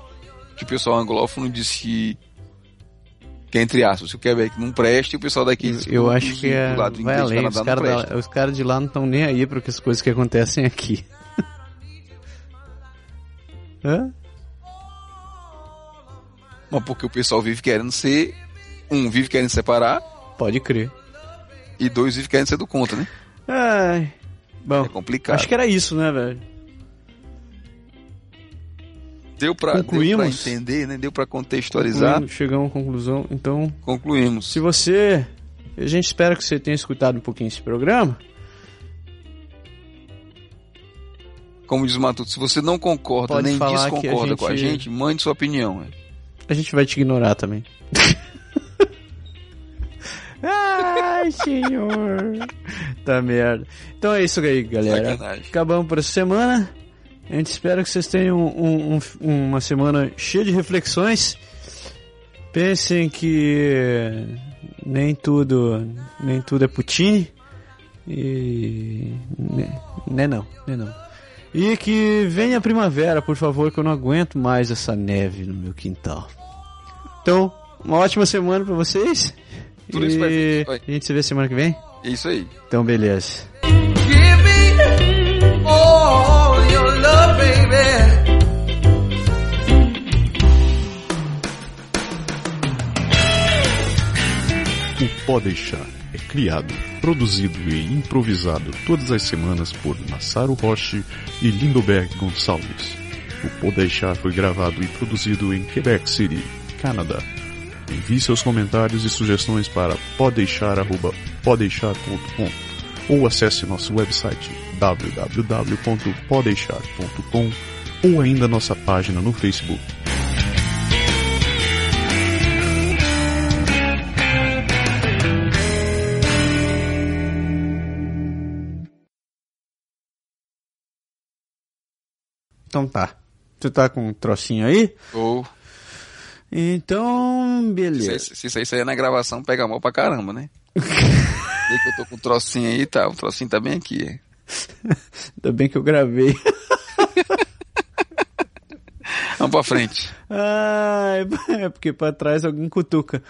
Que o pessoal anglófono disse que entre aspas, se o Quebec não presta o pessoal daqui eu, eu acho que é, vai além, os caras cara de lá não estão nem aí para as coisas que acontecem aqui. Hã? Mas porque o pessoal vive querendo ser um, vive querendo separar. Pode crer. E dois vive querendo ser do contra, né? Ai. Bom, é complicado. Acho que era isso, né, velho? Deu Concluímos. pra entender, né? Deu pra contextualizar. Chegamos à conclusão. Então. Concluímos. Se você. A gente espera que você tenha escutado um pouquinho esse programa. Como diz o Matuto, se você não concorda Pode nem desconcorda a gente... com a gente, mande sua opinião. A gente vai te ignorar também. Ai, senhor. Tá merda. Então é isso aí, galera. Sacanagem. Acabamos por essa semana. A gente espera que vocês tenham um, um, uma semana cheia de reflexões. Pensem que nem tudo, nem tudo é Putin. E. Né não, né não. E que venha a primavera, por favor, que eu não aguento mais essa neve no meu quintal. Então, uma ótima semana para vocês. Tudo e isso A gente se vê semana que vem? É isso aí. Então, beleza. O Pode Deixar é criado, produzido e improvisado todas as semanas por Massaro Roche e Lindoberg Gonçalves. O Pode Deixar foi gravado e produzido em Quebec City, Canadá. Envie seus comentários e sugestões para podeixar.podeixar.com ou acesse nosso website www.podeixar.com ou ainda nossa página no Facebook. Então tá. Tu tá com um trocinho aí? Ou. Oh. Então, beleza. Se, se, se isso aí é na gravação, pega mal pra caramba, né? Vê que eu tô com um trocinho aí, tá? O trocinho tá bem aqui. Ainda bem que eu gravei. Vamos pra frente. Ah, é porque pra trás alguém cutuca.